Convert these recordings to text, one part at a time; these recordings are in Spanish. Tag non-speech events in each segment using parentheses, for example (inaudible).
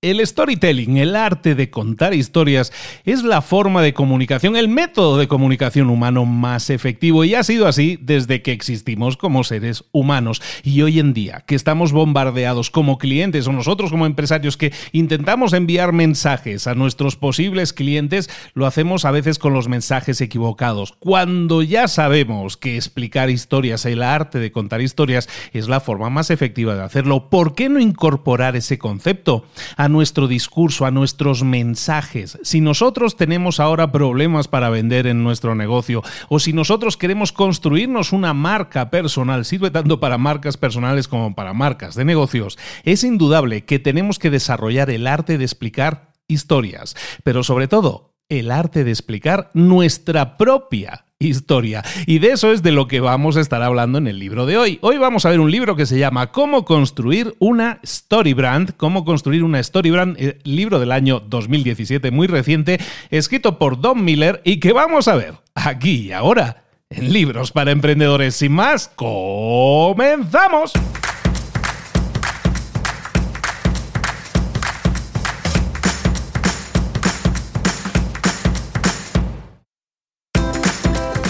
El storytelling, el arte de contar historias, es la forma de comunicación, el método de comunicación humano más efectivo y ha sido así desde que existimos como seres humanos. Y hoy en día, que estamos bombardeados como clientes o nosotros como empresarios que intentamos enviar mensajes a nuestros posibles clientes, lo hacemos a veces con los mensajes equivocados. Cuando ya sabemos que explicar historias, el arte de contar historias, es la forma más efectiva de hacerlo, ¿por qué no incorporar ese concepto? Nuestro discurso, a nuestros mensajes. Si nosotros tenemos ahora problemas para vender en nuestro negocio o si nosotros queremos construirnos una marca personal, sirve tanto para marcas personales como para marcas de negocios, es indudable que tenemos que desarrollar el arte de explicar historias, pero sobre todo el arte de explicar nuestra propia historia. Y de eso es de lo que vamos a estar hablando en el libro de hoy. Hoy vamos a ver un libro que se llama Cómo construir una story brand, cómo construir una story brand, eh, libro del año 2017 muy reciente, escrito por Don Miller y que vamos a ver aquí y ahora en Libros para Emprendedores. Sin más, comenzamos.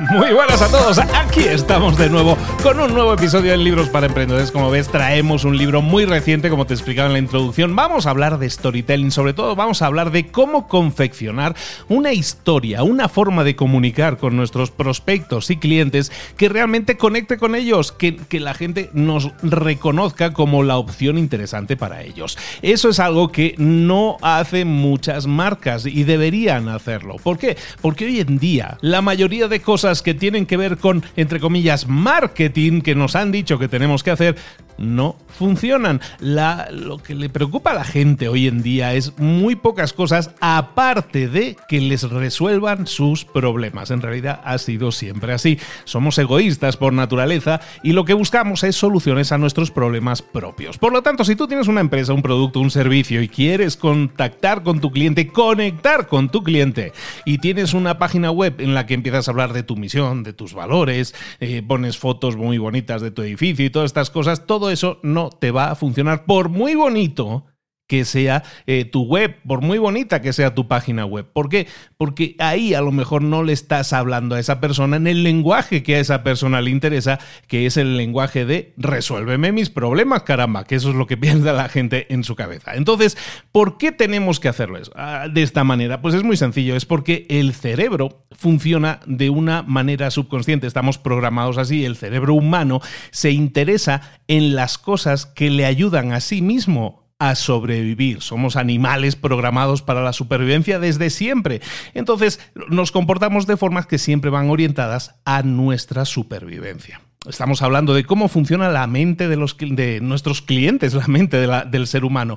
Muy buenas a todos, aquí estamos de nuevo con un nuevo episodio de Libros para Emprendedores. Como ves, traemos un libro muy reciente, como te explicaba en la introducción. Vamos a hablar de storytelling, sobre todo vamos a hablar de cómo confeccionar una historia, una forma de comunicar con nuestros prospectos y clientes que realmente conecte con ellos, que, que la gente nos reconozca como la opción interesante para ellos. Eso es algo que no hacen muchas marcas y deberían hacerlo. ¿Por qué? Porque hoy en día la mayoría de cosas que tienen que ver con, entre comillas, marketing que nos han dicho que tenemos que hacer, no funcionan. lo que le preocupa a la gente hoy en día es muy pocas cosas aparte de que les resuelvan sus problemas. En realidad ha sido siempre así. Somos egoístas por naturaleza y lo que buscamos es soluciones a nuestros problemas propios. Por lo tanto, si tú tienes una empresa, un producto, un servicio y quieres contactar con tu cliente, conectar con tu cliente y tienes una página web en la que empiezas a hablar de tu misión, de tus valores, eh, pones fotos muy bonitas de tu edificio y todas estas cosas, todo eso no te va a funcionar. Por muy bonito que sea eh, tu web, por muy bonita que sea tu página web. ¿Por qué? Porque ahí a lo mejor no le estás hablando a esa persona en el lenguaje que a esa persona le interesa, que es el lenguaje de resuélveme mis problemas, caramba, que eso es lo que (laughs) piensa la gente en su cabeza. Entonces, ¿por qué tenemos que hacerlo ah, de esta manera? Pues es muy sencillo, es porque el cerebro funciona de una manera subconsciente, estamos programados así, el cerebro humano se interesa en las cosas que le ayudan a sí mismo a sobrevivir. Somos animales programados para la supervivencia desde siempre. Entonces nos comportamos de formas que siempre van orientadas a nuestra supervivencia. Estamos hablando de cómo funciona la mente de, los, de nuestros clientes, la mente del ser humano.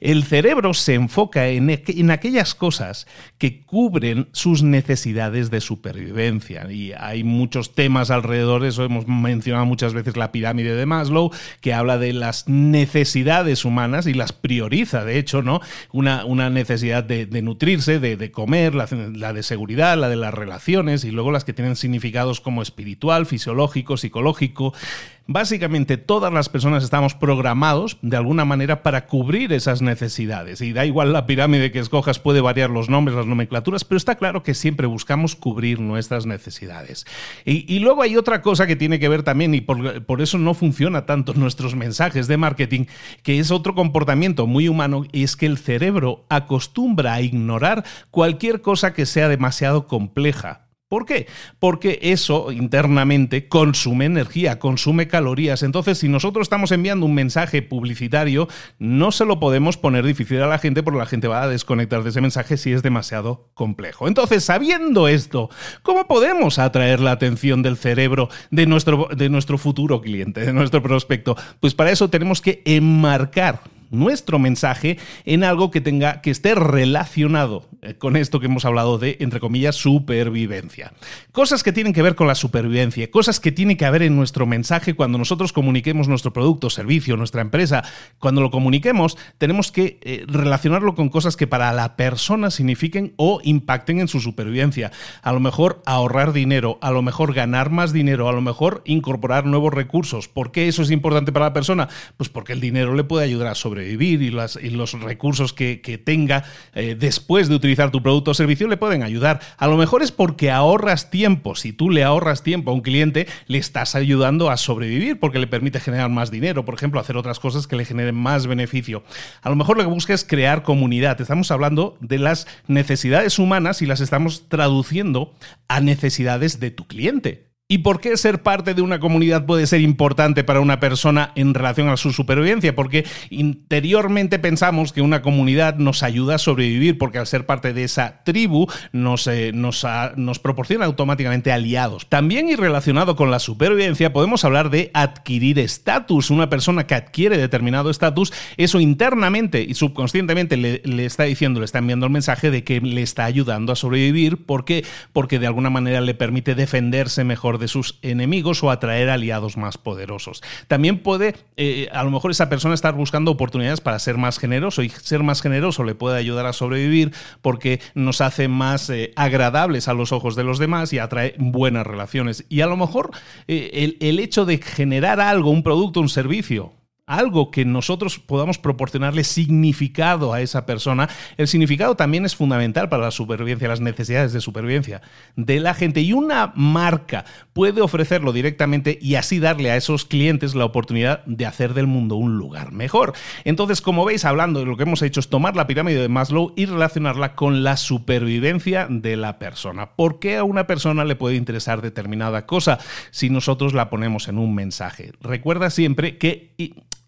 El cerebro se enfoca en, en, aquellas cosas que cubren sus necesidades de supervivencia. Y hay muchos temas alrededor de eso. Hemos mencionado muchas veces la pirámide de Maslow, que habla de las necesidades humanas y las prioriza, de hecho, ¿no? Una, una necesidad de, nutrirse, de, comer, la, la de seguridad, la de las relaciones, y luego las que tienen significados como espiritual, fisiológico, psicológico Básicamente todas las personas estamos programados de alguna manera para cubrir esas necesidades. Y da igual la pirámide que escojas, puede variar los nombres, las nomenclaturas, pero está claro que siempre buscamos cubrir nuestras necesidades. Y, luego hay otra cosa que tiene que ver también, y por, por eso no funciona tanto (laughs) nuestros mensajes de marketing, que es otro comportamiento muy humano, y es que el cerebro acostumbra a ignorar cualquier cosa que sea demasiado compleja ¿Por qué? Porque eso internamente consume energía, consume calorías. Entonces, si nosotros estamos enviando un mensaje publicitario, no se lo podemos poner difícil a la gente porque la gente va a desconectar de ese mensaje si es demasiado complejo. Entonces, sabiendo esto, ¿cómo podemos atraer la atención del cerebro de nuestro, de nuestro futuro cliente, de nuestro prospecto? Pues para eso tenemos que enmarcar nuestro mensaje en algo que tenga que esté relacionado eh, con esto que hemos hablado de entre comillas supervivencia. Cosas que tienen que ver con la supervivencia, cosas que tiene que haber en nuestro mensaje cuando nosotros comuniquemos nuestro producto, servicio, nuestra empresa, cuando lo comuniquemos, tenemos que eh, relacionarlo con cosas que para la persona signifiquen o impacten en su supervivencia. A lo mejor ahorrar dinero, a lo mejor ganar más dinero, a lo mejor incorporar nuevos recursos. ¿Por qué eso es importante para la persona? Pues porque el dinero le puede ayudar a sobrevivir sobrevivir y, los recursos que, tenga eh, después de utilizar tu producto o servicio le pueden ayudar. A lo mejor es porque ahorras tiempo. Si tú le ahorras tiempo a un cliente, le estás ayudando a sobrevivir porque le permite generar más dinero, por ejemplo, hacer otras cosas que le generen más beneficio. A lo mejor lo que busca es crear comunidad. Estamos hablando de las necesidades humanas y las estamos traduciendo a necesidades de tu cliente. ¿Y por qué ser parte de una comunidad puede ser importante para una persona en relación a su supervivencia? Porque interiormente pensamos que una comunidad nos ayuda a sobrevivir, porque al ser parte de esa tribu nos, eh, nos, proporciona automáticamente aliados. También y relacionado con la supervivencia podemos hablar de adquirir estatus. Una persona que adquiere determinado estatus, eso internamente y subconscientemente le, le, está diciendo, le está enviando el mensaje de que le está ayudando a sobrevivir. ¿Por qué? Porque de alguna manera le permite defenderse mejor de sus enemigos o atraer aliados más poderosos. También puede, eh, a lo mejor esa persona estar buscando oportunidades para ser más generoso y ser más generoso le puede ayudar a sobrevivir porque nos hace más eh, agradables a los ojos de los demás y atrae buenas relaciones. Y a lo mejor eh, el, el hecho de generar algo, un producto, un servicio, algo que nosotros podamos proporcionarle significado a esa persona. El significado también es fundamental para la supervivencia, las necesidades de supervivencia de la gente. Y una marca puede ofrecerlo directamente y así darle a esos clientes la oportunidad de hacer del mundo un lugar mejor. Entonces, como veis, hablando de lo que hemos hecho es tomar la pirámide de Maslow y relacionarla con la supervivencia de la persona. ¿Por qué a una persona le puede interesar determinada cosa si nosotros la ponemos en un mensaje? Recuerda siempre que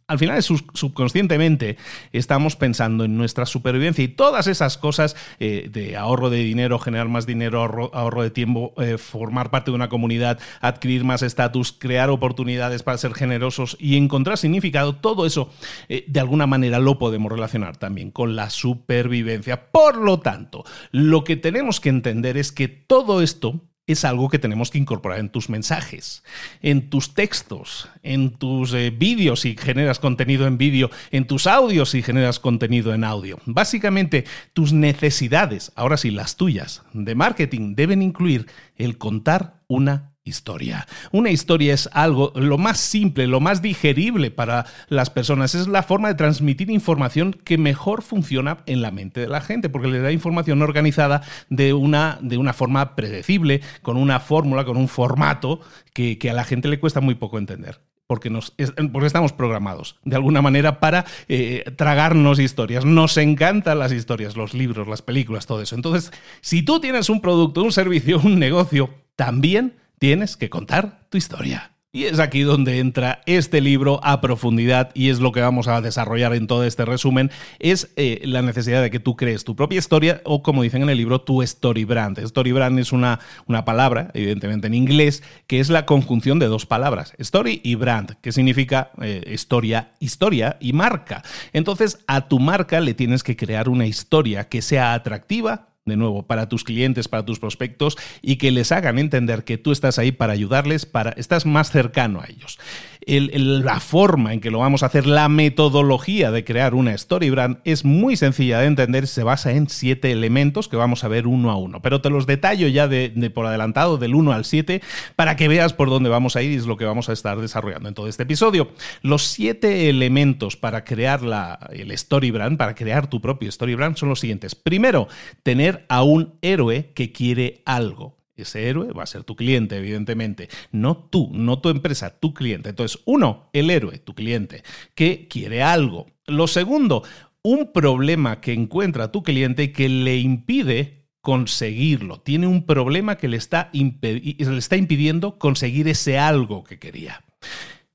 Al final, subconscientemente, estamos pensando en nuestra supervivencia y todas esas cosas eh, de ahorro de dinero, generar más dinero, ahorro, de tiempo, eh, formar parte de una comunidad, adquirir más estatus, crear oportunidades para ser generosos y encontrar significado, todo eso eh, de alguna manera lo podemos relacionar también con la supervivencia. Por lo tanto, lo que tenemos que entender es que todo esto es algo que tenemos que incorporar en tus mensajes, en tus textos, en tus eh, vídeos si generas contenido en vídeo, en tus audios si generas contenido en audio. Básicamente, tus necesidades, ahora sí las tuyas, de marketing deben incluir el contar una historia. Una historia es algo lo más simple, lo más digerible para las personas. Es la forma de transmitir información que mejor funciona en la mente de la gente, porque le da información organizada de una, de una forma predecible, con una fórmula, con un formato que, a la gente le cuesta muy poco entender. Porque, nos, porque estamos programados de alguna manera para eh, tragarnos historias. Nos encantan las historias, los libros, las películas, todo eso. Entonces, si tú tienes un producto, un servicio, un negocio, también tienes que contar tu historia. Y es aquí donde entra este libro a profundidad y es lo que vamos a desarrollar en todo este resumen, es eh, la necesidad de que tú crees tu propia historia o como dicen en el libro, tu story brand. Story brand es una, una palabra, evidentemente en inglés, que es la conjunción de dos palabras, story y brand, que significa eh, historia, historia y marca. Entonces a tu marca le tienes que crear una historia que sea atractiva, de nuevo, para tus clientes, para tus prospectos y que les hagan entender que tú estás ahí para ayudarles, para estás más cercano a ellos la forma en que lo vamos a hacer, la metodología de crear una story brand es muy sencilla de entender, se basa en siete elementos que vamos a ver uno a uno. Pero te los detallo ya de, por adelantado, del 1 al 7, para que veas por dónde vamos a ir y es lo que vamos a estar desarrollando en todo este episodio. Los siete elementos para crear la, el story brand, para crear tu propio story brand, son los siguientes. Primero, tener a un héroe que quiere algo. Ese héroe va a ser tu cliente, evidentemente. No tú, no tu empresa, tu cliente. Entonces, uno, el héroe, tu cliente, que quiere algo. Lo segundo, un problema que encuentra tu cliente que le impide conseguirlo. Tiene un problema que le está, le está impidiendo conseguir ese algo que quería.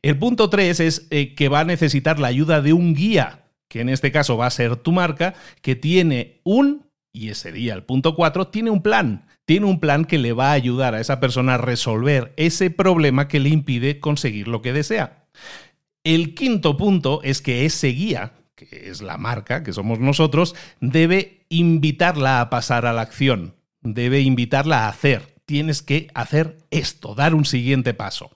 El punto tres es eh, que va a necesitar la ayuda de un guía, que en este caso va a ser tu marca, que tiene un, y ese día el punto cuatro, tiene un plan tiene un plan que le va a ayudar a esa persona a resolver ese problema que le impide conseguir lo que desea. El quinto punto es que ese guía, que es la marca, que somos nosotros, debe invitarla a pasar a la acción, debe invitarla a hacer tienes que hacer esto, dar un siguiente paso.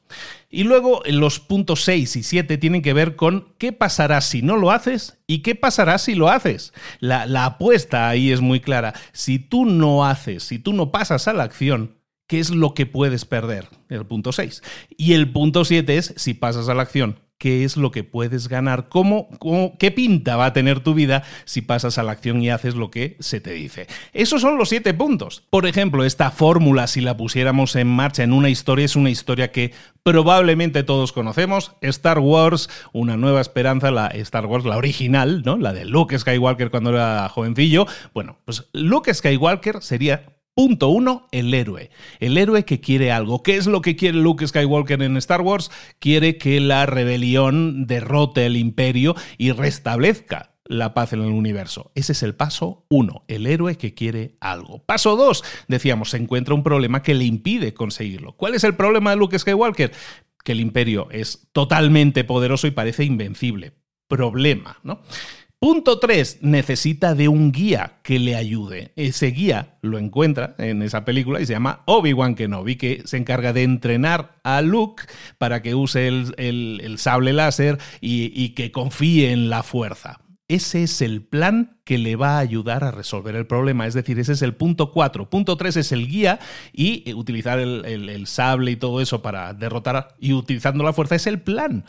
Y luego los puntos 6 y 7 tienen que ver con qué pasará si no lo haces y qué pasará si lo haces. La, apuesta ahí es muy clara. Si tú no haces, si tú no pasas a la acción, ¿qué es lo que puedes perder? El punto 6. Y el punto 7 es si pasas a la acción, qué es lo que puedes ganar, cómo, qué pinta va a tener tu vida si pasas a la acción y haces lo que se te dice. Esos son los siete puntos. Por ejemplo, esta fórmula, si la pusiéramos en marcha en una historia, es una historia que probablemente todos conocemos. Star Wars, una nueva esperanza, la Star Wars, la original, ¿no? La de Luke Skywalker cuando era jovencillo. Bueno, pues Luke Skywalker sería Punto uno, el héroe. El héroe que quiere algo. ¿Qué es lo que quiere Luke Skywalker en Star Wars? Quiere que la rebelión derrote el imperio y restablezca la paz en el universo. Ese es el paso uno, el héroe que quiere algo. Paso dos, decíamos, se encuentra un problema que le impide conseguirlo. ¿Cuál es el problema de Luke Skywalker? Que el imperio es totalmente poderoso y parece invencible. Problema, ¿no? Punto 3. Necesita de un guía que le ayude. Ese guía lo encuentra en esa película y se llama Obi-Wan Kenobi, que se encarga de entrenar a Luke para que use el, sable láser y, y que confíe en la fuerza. Ese es el plan que le va a ayudar a resolver el problema. Es decir, ese es el punto 4. Punto 3 es el guía y utilizar el, el, sable y todo eso para derrotar y utilizando la fuerza es el plan.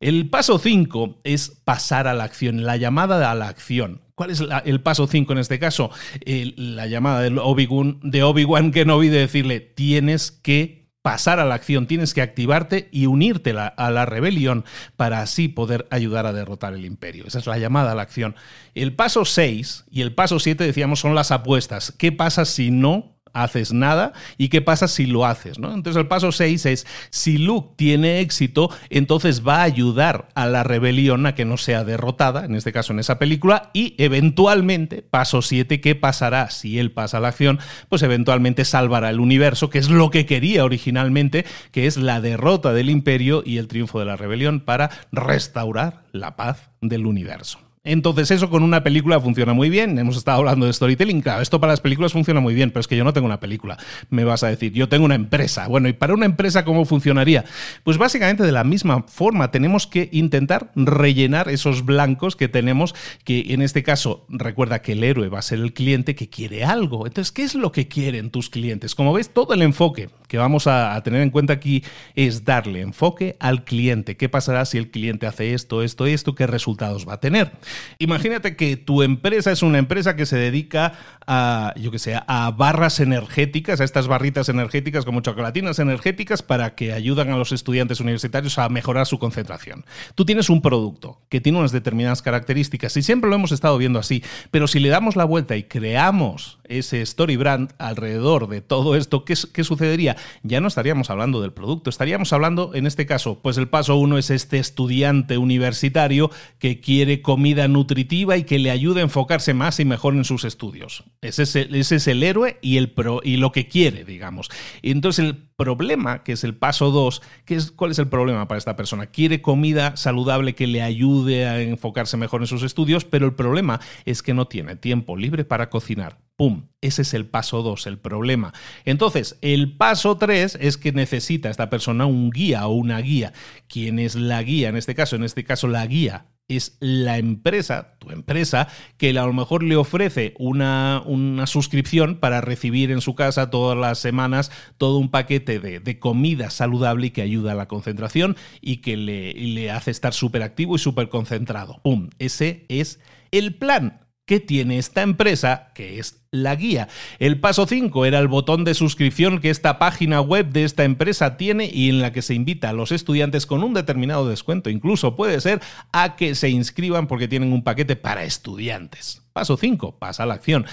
El paso 5 es pasar a la acción, la llamada a la acción. ¿Cuál es el paso 5 en este caso? la llamada de Obi-Wan de Obi que no de decirle tienes que pasar a la acción, tienes que activarte y unirte a la rebelión para así poder ayudar a derrotar el imperio. Esa es la llamada a la acción. El paso 6 y el paso 7, decíamos, son las apuestas. ¿Qué pasa si no haces nada y qué pasa si lo haces, ¿no? Entonces el paso 6 es si Luke tiene éxito, entonces va a ayudar a la rebelión a que no sea derrotada, en este caso en esa película, y eventualmente, paso 7, ¿qué pasará si él pasa la acción? Pues eventualmente salvará el universo, que es lo que quería originalmente, que es la derrota del imperio y el triunfo de la rebelión para restaurar la paz del universo. Entonces eso con una película funciona muy bien. Hemos estado hablando de storytelling. Claro, esto para las películas funciona muy bien, pero es que yo no tengo una película. Me vas a decir, yo tengo una empresa. Bueno, ¿y para una empresa cómo funcionaría? Pues básicamente de la misma forma tenemos que intentar rellenar esos blancos que tenemos, que en este caso recuerda que el héroe va a ser el cliente que quiere algo. Entonces, ¿qué es lo que quieren tus clientes? Como ves, todo el enfoque que vamos a, tener en cuenta aquí es darle enfoque al cliente. ¿Qué pasará si el cliente hace esto, esto, esto? ¿Qué resultados va a tener? Imagínate que tu empresa es una empresa que se dedica a, yo que sé, a barras energéticas, a estas barritas energéticas como chocolatinas energéticas para que ayudan a los estudiantes universitarios a mejorar su concentración. Tú tienes un producto que tiene unas determinadas características y siempre lo hemos estado viendo así, pero si le damos la vuelta y creamos ese story brand alrededor de todo esto, ¿qué, qué sucedería? Ya no estaríamos hablando del producto, estaríamos hablando, en este caso, pues el paso uno es este estudiante universitario que quiere comida nutritiva y que le ayude a enfocarse más y mejor en sus estudios. Ese es el, héroe y, el pro, y lo que quiere, digamos. Y entonces el problema, que es el paso 2, es, ¿cuál es el problema para esta persona? Quiere comida saludable que le ayude a enfocarse mejor en sus estudios, pero el problema es que no tiene tiempo libre para cocinar. ¡Pum! Ese es el paso 2, el problema. Entonces, el paso 3 es que necesita esta persona un guía o una guía. ¿Quién es la guía? En este caso, en este caso la guía es la empresa, tu empresa, que a lo mejor le ofrece una, una, suscripción para recibir en su casa todas las semanas todo un paquete de, de comida saludable y que ayuda a la concentración y que le, le hace estar súper activo y súper concentrado. ¡Pum! Ese es el plan que tiene esta empresa, que es la guía. El paso 5 era el botón de suscripción que esta página web de esta empresa tiene y en la que se invita a los estudiantes con un determinado descuento, incluso puede ser a que se inscriban porque tienen un paquete para estudiantes. Paso 5, pasa a la acción.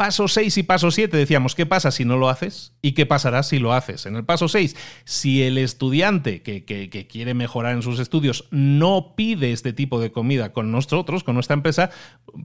Paso 6 y paso 7 decíamos, ¿qué pasa si no lo haces? ¿Y qué pasará si lo haces? En el paso 6, si el estudiante que, que, quiere mejorar en sus estudios no pide este tipo de comida con nosotros, con nuestra empresa,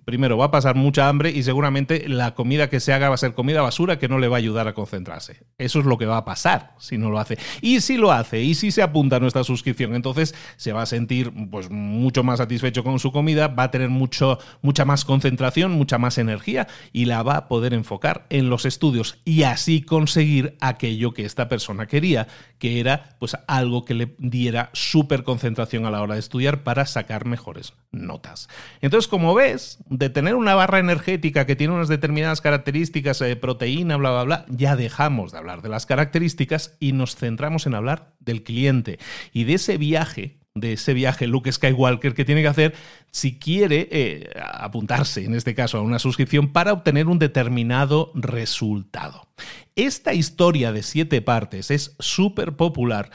primero va a pasar mucha hambre y seguramente la comida que se haga va a ser comida basura que no le va a ayudar a concentrarse. Eso es lo que va a pasar si no lo hace. Y si lo hace, y si se apunta a nuestra suscripción, entonces se va a sentir pues, mucho más satisfecho con su comida, va a tener mucho, mucha más concentración, mucha más energía y la va a poder enfocar en los estudios y así conseguir aquello que esta persona quería, que era pues algo que le diera súper concentración a la hora de estudiar para sacar mejores notas. Entonces, como ves, de tener una barra energética que tiene unas determinadas características, de proteína, bla, bla, bla, ya dejamos de hablar de las características y nos centramos en hablar del cliente y de ese viaje de ese viaje Luke Skywalker que tiene que hacer si quiere eh, apuntarse, en este caso, a una suscripción para obtener un determinado resultado. Esta historia de siete partes es súper popular.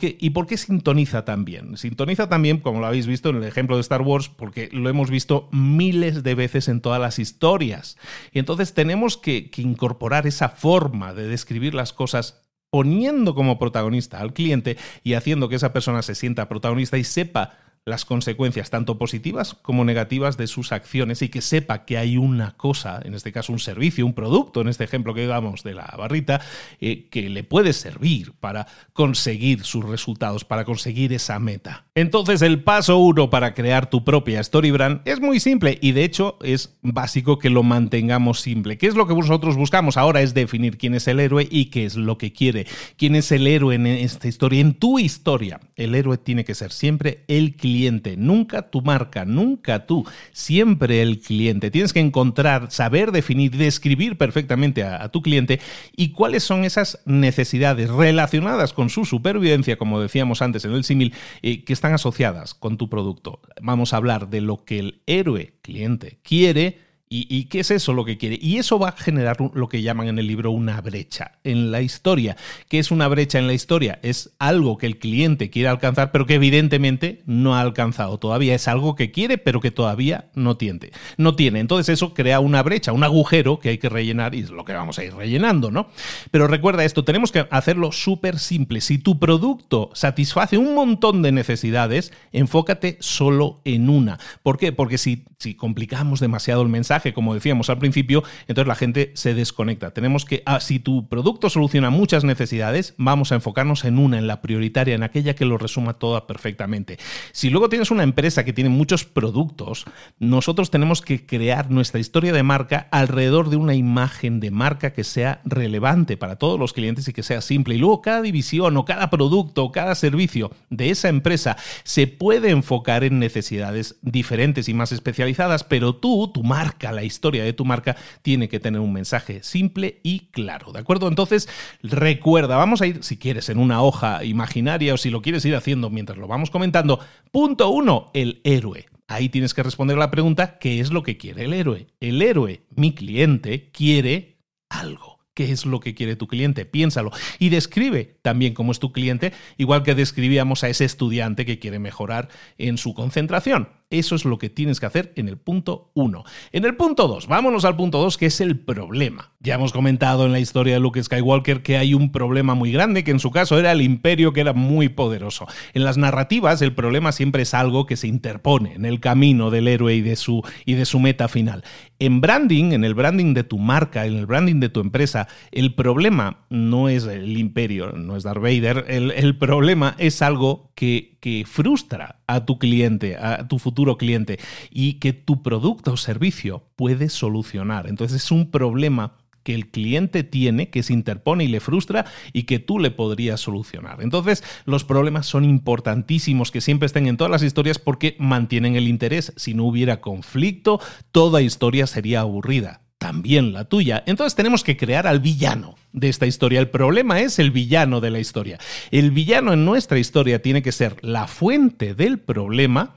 ¿Y por qué sintoniza también? Sintoniza también, como lo habéis visto en el ejemplo de Star Wars, porque lo hemos visto miles de veces en todas las historias. Y entonces tenemos que, que incorporar esa forma de describir las cosas poniendo como protagonista al cliente y haciendo que esa persona se sienta protagonista y sepa las consecuencias tanto positivas como negativas de sus acciones y que sepa que hay una cosa, en este caso un servicio, un producto, en este ejemplo que damos de la barrita, eh, que le puede servir para conseguir sus resultados, para conseguir esa meta. Entonces el paso uno para crear tu propia story brand es muy simple y de hecho es básico que lo mantengamos simple. ¿Qué es lo que vosotros buscamos? Ahora es definir quién es el héroe y qué es lo que quiere. ¿Quién es el héroe en esta historia? En tu historia, el héroe tiene que ser siempre el cliente nunca tu marca, nunca tú, siempre el cliente. Tienes que encontrar, saber definir, describir perfectamente a, tu cliente y cuáles son esas necesidades relacionadas con su supervivencia, como decíamos antes en el símil, eh, que están asociadas con tu producto. Vamos a hablar de lo que el héroe cliente quiere ¿Y, qué es eso lo que quiere? Y eso va a generar lo que llaman en el libro una brecha en la historia. ¿Qué es una brecha en la historia? Es algo que el cliente quiere alcanzar, pero que evidentemente no ha alcanzado todavía. Es algo que quiere, pero que todavía no tiene. No tiene. Entonces eso crea una brecha, un agujero que hay que rellenar y es lo que vamos a ir rellenando, ¿no? Pero recuerda esto, tenemos que hacerlo súper simple. Si tu producto satisface un montón de necesidades, enfócate solo en una. ¿Por qué? Porque si, si complicamos demasiado el mensaje, como decíamos al principio, entonces la gente se desconecta. Tenemos que, ah, si tu producto soluciona muchas necesidades, vamos a enfocarnos en una, en la prioritaria, en aquella que lo resuma toda perfectamente. Si luego tienes una empresa que tiene muchos productos, nosotros tenemos que crear nuestra historia de marca alrededor de una imagen de marca que sea relevante para todos los clientes y que sea simple. Y luego cada división o cada producto o cada servicio de esa empresa se puede enfocar en necesidades diferentes y más especializadas, pero tú, tu marca, la historia de tu marca, tiene que tener un mensaje simple y claro, ¿de acuerdo? Entonces, recuerda, vamos a ir, si quieres, en una hoja imaginaria o si lo quieres ir haciendo mientras lo vamos comentando. Punto uno, el héroe. Ahí tienes que responder la pregunta, ¿qué es lo que quiere el héroe? El héroe, mi cliente, quiere algo qué es lo que quiere tu cliente, piénsalo. Y describe también cómo es tu cliente, igual que describíamos a ese estudiante que quiere mejorar en su concentración. Eso es lo que tienes que hacer en el punto 1. En el punto 2, vámonos al punto 2, que es el problema. Ya hemos comentado en la historia de Luke Skywalker que hay un problema muy grande, que en su caso era el imperio que era muy poderoso. En las narrativas, el problema siempre es algo que se interpone en el camino del héroe y de su, y de su meta final. En branding, en el branding de tu marca, en el branding de tu empresa, el problema no es el imperio, no es Darth Vader, el, problema es algo que que frustra a tu cliente, a tu futuro cliente, y que tu producto o servicio puede solucionar. Entonces es un problema que el cliente tiene, que se interpone y le frustra y que tú le podrías solucionar. Entonces, los problemas son importantísimos que siempre estén en todas las historias porque mantienen el interés. Si no hubiera conflicto, toda historia sería aburrida también la tuya. Entonces tenemos que crear al villano de esta historia. El problema es el villano de la historia. El villano en nuestra historia tiene que ser la fuente del problema.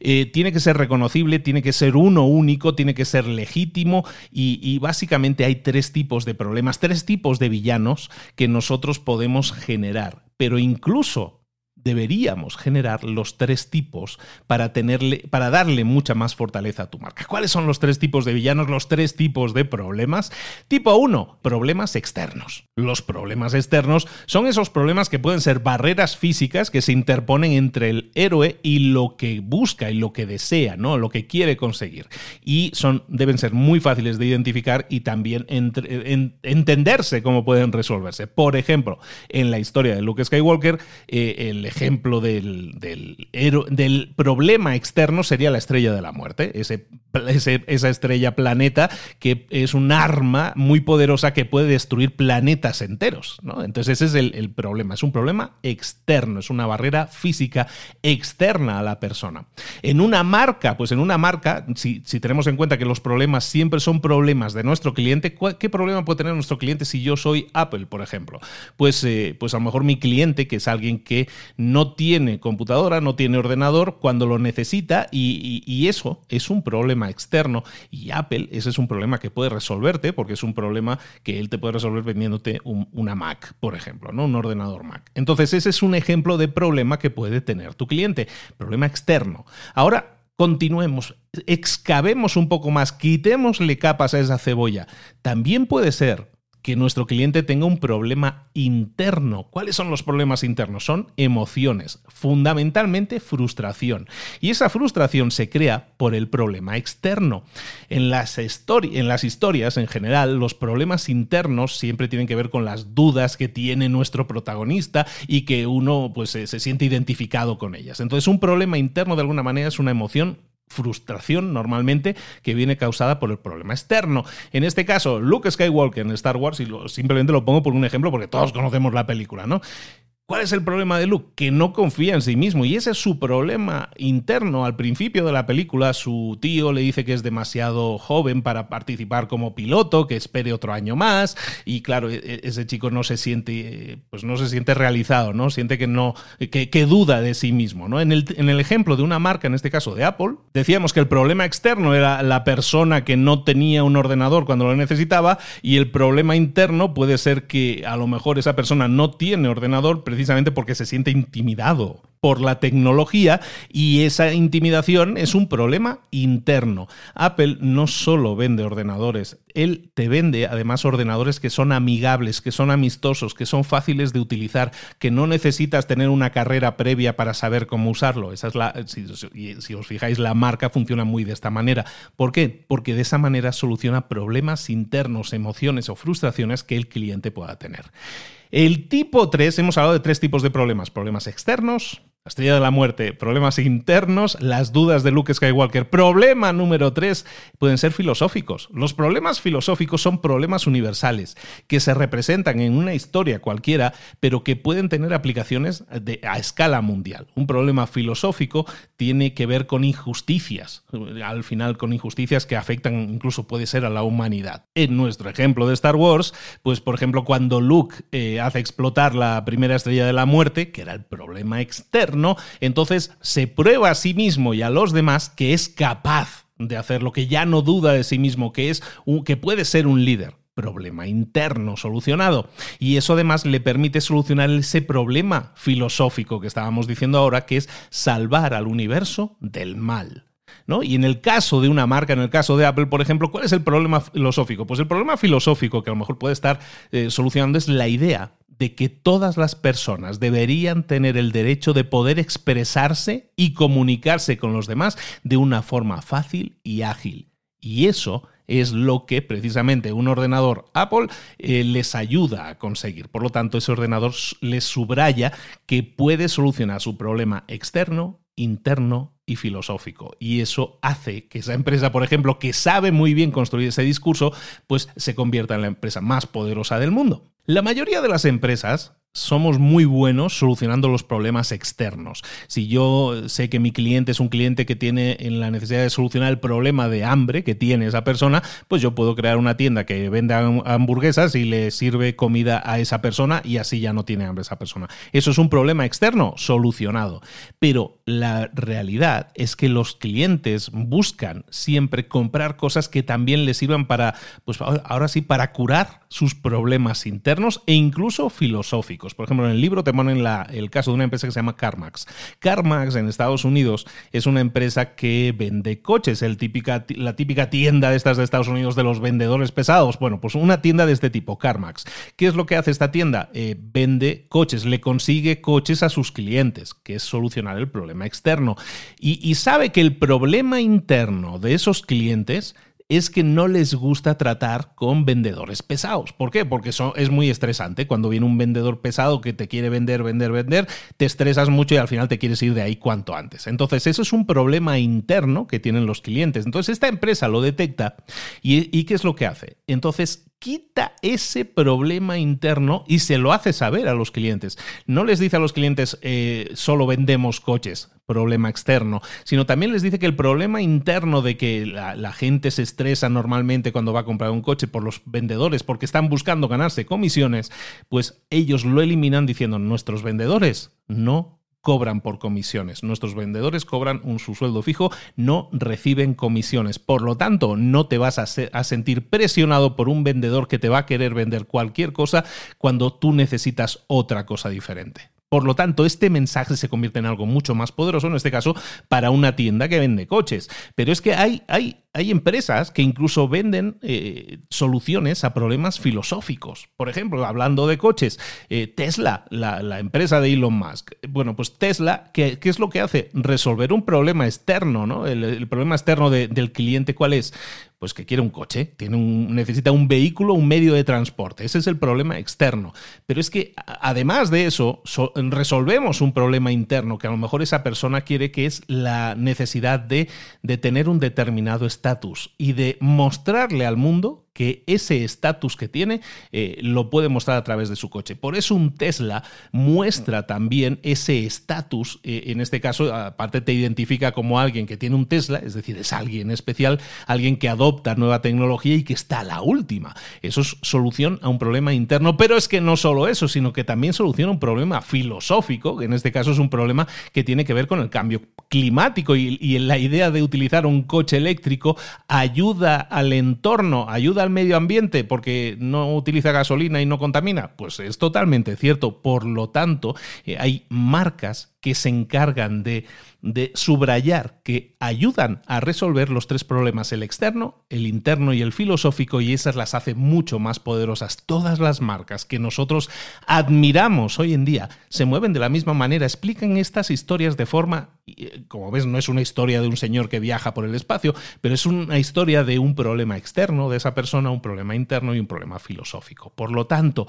Eh, tiene que ser reconocible, tiene que ser uno único, tiene que ser legítimo y, y, básicamente hay tres tipos de problemas, tres tipos de villanos que nosotros podemos generar. Pero incluso deberíamos generar los tres tipos para, tenerle, para darle mucha más fortaleza a tu marca. ¿Cuáles son los tres tipos de villanos, los tres tipos de problemas? Tipo 1, problemas externos. Los problemas externos son esos problemas que pueden ser barreras físicas que se interponen entre el héroe y lo que busca y lo que desea, ¿no? lo que quiere conseguir. Y son, deben ser muy fáciles de identificar y también entenderse cómo pueden resolverse. Por ejemplo, en la historia de Luke Skywalker, eh, el ejemplo del, del, problema externo sería la estrella de la muerte, ese, esa estrella planeta que es un arma muy poderosa que puede destruir planetas enteros. ¿no? Entonces ese es el, problema, es un problema externo, es una barrera física externa a la persona. En una marca, pues en una marca, si, si tenemos en cuenta que los problemas siempre son problemas de nuestro cliente, ¿qué problema puede tener nuestro cliente si yo soy Apple, por ejemplo? Pues, eh, pues a lo mejor mi cliente, que es alguien que no tiene computadora, no tiene ordenador cuando lo necesita y, eso es un problema externo. Y Apple, ese es un problema que puede resolverte porque es un problema que él te puede resolver vendiéndote una Mac, por ejemplo, ¿no? un ordenador Mac. Entonces ese es un ejemplo de problema que puede tener tu cliente, problema externo. Ahora, continuemos, excavemos un poco más, quitémosle capas a esa cebolla. También puede ser que nuestro cliente tenga un problema interno. ¿Cuáles son los problemas internos? Son emociones, fundamentalmente frustración. Y esa frustración se crea por el problema externo. En las, historias, en general, los problemas internos siempre tienen que ver con las dudas que tiene nuestro protagonista y que uno pues, se siente identificado con ellas. Entonces, un problema interno de alguna manera es una emoción frustración normalmente que viene causada por el problema externo. En este caso, Luke Skywalker en Star Wars, y simplemente lo pongo por un ejemplo porque todos conocemos la película, ¿no? ¿Cuál es el problema de Luke? Que no confía en sí mismo y ese es su problema interno. Al principio de la película su tío le dice que es demasiado joven para participar como piloto, que espere otro año más y claro, e, e, ese chico no se siente pues no se siente realizado, ¿no? Siente que no que, duda de sí mismo, ¿no? En el, en el ejemplo de una marca, en este caso de Apple, decíamos que el problema externo era la persona que no tenía un ordenador cuando lo necesitaba y el problema interno puede ser que a lo mejor esa persona no tiene ordenador precisamente porque se siente intimidado por la tecnología y esa intimidación es un problema interno. Apple no solo vende ordenadores, él te vende además ordenadores que son amigables, que son amistosos, que son fáciles de utilizar, que no necesitas tener una carrera previa para saber cómo usarlo. Esa es la, si, si os fijáis, la marca funciona muy de esta manera. ¿Por qué? Porque de esa manera soluciona problemas internos, emociones o frustraciones que el cliente pueda tener. El tipo 3, hemos hablado de tres tipos de problemas. Problemas externos, la estrella de la muerte, problemas internos, las dudas de Luke Skywalker. Problema número tres, pueden ser filosóficos. Los problemas filosóficos son problemas universales, que se representan en una historia cualquiera, pero que pueden tener aplicaciones a escala mundial. Un problema filosófico tiene que ver con injusticias, al final con injusticias que afectan incluso puede ser a la humanidad. En nuestro ejemplo de Star Wars, pues por ejemplo cuando Luke eh, hace explotar la primera estrella de la muerte, que era el problema externo, entonces se prueba a sí mismo y a los demás que es capaz de hacer lo que ya no duda de sí mismo, que es que puede ser un líder problema interno solucionado. Y eso además le permite solucionar ese problema filosófico que estábamos diciendo ahora, que es salvar al universo del mal. ¿No? Y en el caso de una marca, en el caso de Apple, por ejemplo, ¿cuál es el problema filosófico? Pues el problema filosófico que a lo mejor puede estar eh, solucionando es la idea de que todas las personas deberían tener el derecho de poder expresarse y comunicarse con los demás de una forma fácil y ágil. Y eso es lo que precisamente un ordenador Apple eh, les ayuda a conseguir. Por lo tanto, ese ordenador les subraya que puede solucionar su problema externo, interno y filosófico. Y eso hace que esa empresa, por ejemplo, que sabe muy bien construir ese discurso, pues se convierta en la empresa más poderosa del mundo. La mayoría de las empresas somos muy buenos solucionando los problemas externos. Si yo sé que mi cliente es un cliente que tiene en la necesidad de solucionar el problema de hambre que tiene esa persona, pues yo puedo crear una tienda que vende hamburguesas y le sirve comida a esa persona y así ya no tiene hambre esa persona. Eso es un problema externo solucionado. Pero la realidad es que los clientes buscan siempre comprar cosas que también les sirvan para, pues ahora sí, para curar sus problemas internos e incluso filosóficos. Por ejemplo, en el libro te ponen el caso de una empresa que se llama CarMax. CarMax en Estados Unidos es una empresa que vende coches, la típica tienda de estas de Estados Unidos de los vendedores pesados. Bueno, pues una tienda de este tipo, CarMax. ¿Qué es lo que hace esta tienda? Eh, vende coches, le consigue coches a sus clientes, que es solucionar el problema externo. y sabe que el problema interno de esos clientes es que no les gusta tratar con vendedores pesados. ¿Por qué? Porque es muy estresante. Cuando viene un vendedor pesado que te quiere vender, vender, vender, te estresas mucho y al final te quieres ir de ahí cuanto antes. Entonces, eso es un problema interno que tienen los clientes. Entonces, esta empresa lo detecta y, y ¿qué es lo que hace? Entonces, quita ese problema interno y se lo hace saber a los clientes. No les dice a los clientes eh, solo vendemos coches, problema externo, sino también les dice que el problema interno de que la, la, gente se estresa normalmente cuando va a comprar un coche por los vendedores porque están buscando ganarse comisiones, pues ellos lo eliminan diciendo nuestros vendedores no cobran por comisiones. Nuestros vendedores cobran un su sueldo fijo, no reciben comisiones. Por lo tanto, no te vas a, a, sentir presionado por un vendedor que te va a querer vender cualquier cosa cuando tú necesitas otra cosa diferente. Por lo tanto, este mensaje se convierte en algo mucho más poderoso, en este caso, para una tienda que vende coches. Pero es que hay, hay, hay empresas que incluso venden eh, soluciones a problemas filosóficos. Por ejemplo, hablando de coches, eh, Tesla, la, empresa de Elon Musk. Bueno, pues Tesla, ¿qué, es lo que hace? Resolver un problema externo, ¿no? El, problema externo del cliente, ¿cuál es? Pues que quiere un coche, tiene un, necesita un vehículo, un medio de transporte. Ese es el problema externo. Pero es que además de eso, resolvemos un problema interno que a lo mejor esa persona quiere, que es la necesidad de, de tener un determinado estatus y de mostrarle al mundo que ese estatus que tiene eh, lo puede mostrar a través de su coche. Por eso un Tesla muestra también ese estatus, eh, en este caso, aparte te identifica como alguien que tiene un Tesla, es decir, es alguien especial, alguien que adopta nueva tecnología y que está a la última. Eso es solución a un problema interno, pero es que no solo eso, sino que también soluciona un problema filosófico, que en este caso es un problema que tiene que ver con el cambio climático y, y la idea de utilizar un coche eléctrico ayuda al entorno, ayuda al medio ambiente porque no utiliza gasolina y no contamina. Pues es totalmente cierto. Por lo tanto, eh, hay marcas que se encargan de, de, subrayar, que ayudan a resolver los tres problemas, el externo, el interno y el filosófico, y esas las hace mucho más poderosas. Todas las marcas que nosotros admiramos hoy en día se mueven de la misma manera, explican estas historias de forma, eh, como ves, no es una historia de un señor que viaja por el espacio, pero es una historia de un problema externo de esa persona, un problema interno y un problema filosófico. Por lo tanto,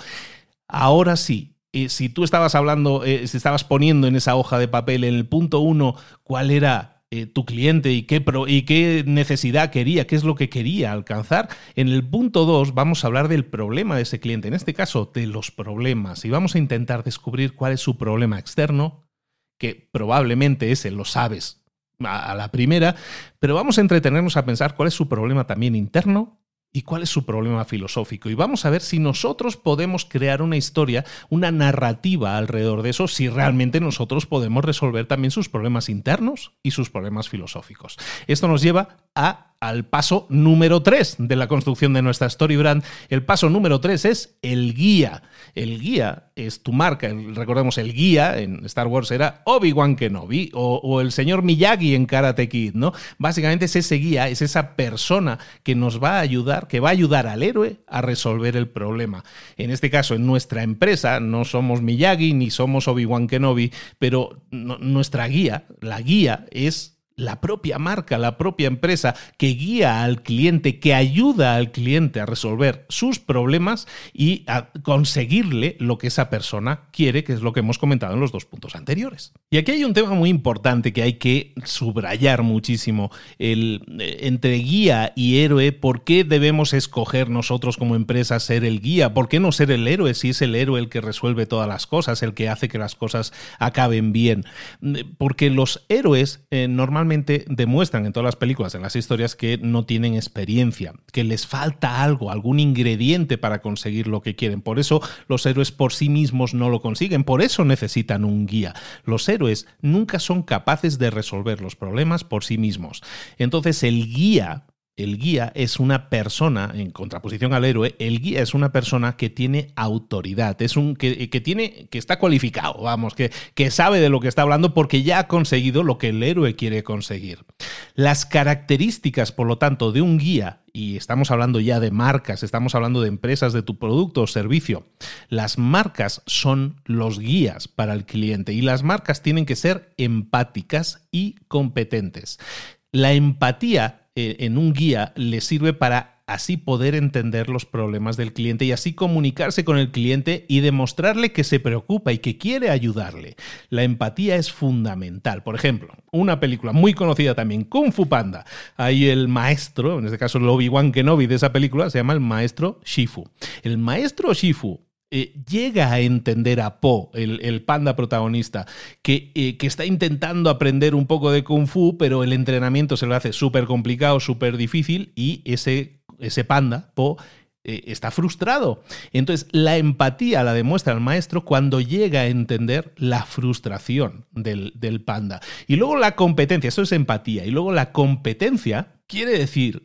ahora sí, si tú estabas hablando, eh, si estabas poniendo en esa hoja de papel en el punto uno cuál era eh, tu cliente y qué, y qué necesidad quería, qué es lo que quería alcanzar, en el punto dos vamos a hablar del problema de ese cliente, en este caso de los problemas, y vamos a intentar descubrir cuál es su problema externo, que probablemente ese lo sabes a la primera, pero vamos a entretenernos a pensar cuál es su problema también interno y cuál es su problema filosófico. Y vamos a ver si nosotros podemos crear una historia, una narrativa alrededor de eso, si realmente nosotros podemos resolver también sus problemas internos y sus problemas filosóficos. Esto nos lleva a al paso número 3 de la construcción de nuestra story brand. El paso número 3 es el guía. El guía es tu marca. Recordemos, el guía en Star Wars era Obi-Wan Kenobi o, el señor Miyagi en Karate Kid, ¿no? Básicamente es ese guía, es esa persona que nos va a ayudar, que va a ayudar al héroe a resolver el problema. En este caso, en nuestra empresa, no somos Miyagi ni somos Obi-Wan Kenobi, pero nuestra guía, la guía es la propia marca, la propia empresa que guía al cliente, que ayuda al cliente a resolver sus problemas y a conseguirle lo que esa persona quiere, que es lo que hemos comentado en los dos puntos anteriores. Y aquí hay un tema muy importante que hay que subrayar muchísimo, el, eh, entre guía y héroe, ¿por qué debemos escoger nosotros como empresa ser el guía? ¿Por qué no ser el héroe si es el héroe el que resuelve todas las cosas, el que hace que las cosas acaben bien? Porque los héroes eh, normalmente demuestran en todas las películas, en las historias, que no tienen experiencia, que les falta algo, algún ingrediente para conseguir lo que quieren. Por eso los héroes por sí mismos no lo consiguen, por eso necesitan un guía. Los héroes nunca son capaces de resolver los problemas por sí mismos. Entonces el guía el guía es una persona, en contraposición al héroe, el guía es una persona que tiene autoridad, es un que, tiene, que está cualificado, vamos, que, que sabe de lo que está hablando porque ya ha conseguido lo que el héroe quiere conseguir. Las características, por lo tanto, de un guía, y estamos hablando ya de marcas, estamos hablando de empresas, de tu producto o servicio, las marcas son los guías para el cliente y las marcas tienen que ser empáticas y competentes. La empatía eh, en un guía le sirve para así poder entender los problemas del cliente y así comunicarse con el cliente y demostrarle que se preocupa y que quiere ayudarle. La empatía es fundamental. Por ejemplo, una película muy conocida también, Kung Fu Panda. Ahí el maestro, en este caso el Obi-Wan Kenobi de esa película, se llama el maestro Shifu. El maestro Shifu eh, llega a entender a Po, el, panda protagonista, que, eh, que, está intentando aprender un poco de kung fu, pero el entrenamiento se lo hace súper complicado, súper difícil, y ese, ese panda, Po, eh, está frustrado. Entonces, la empatía la demuestra el maestro cuando llega a entender la frustración del, del panda. Y luego la competencia, eso es empatía, y luego la competencia Quiere decir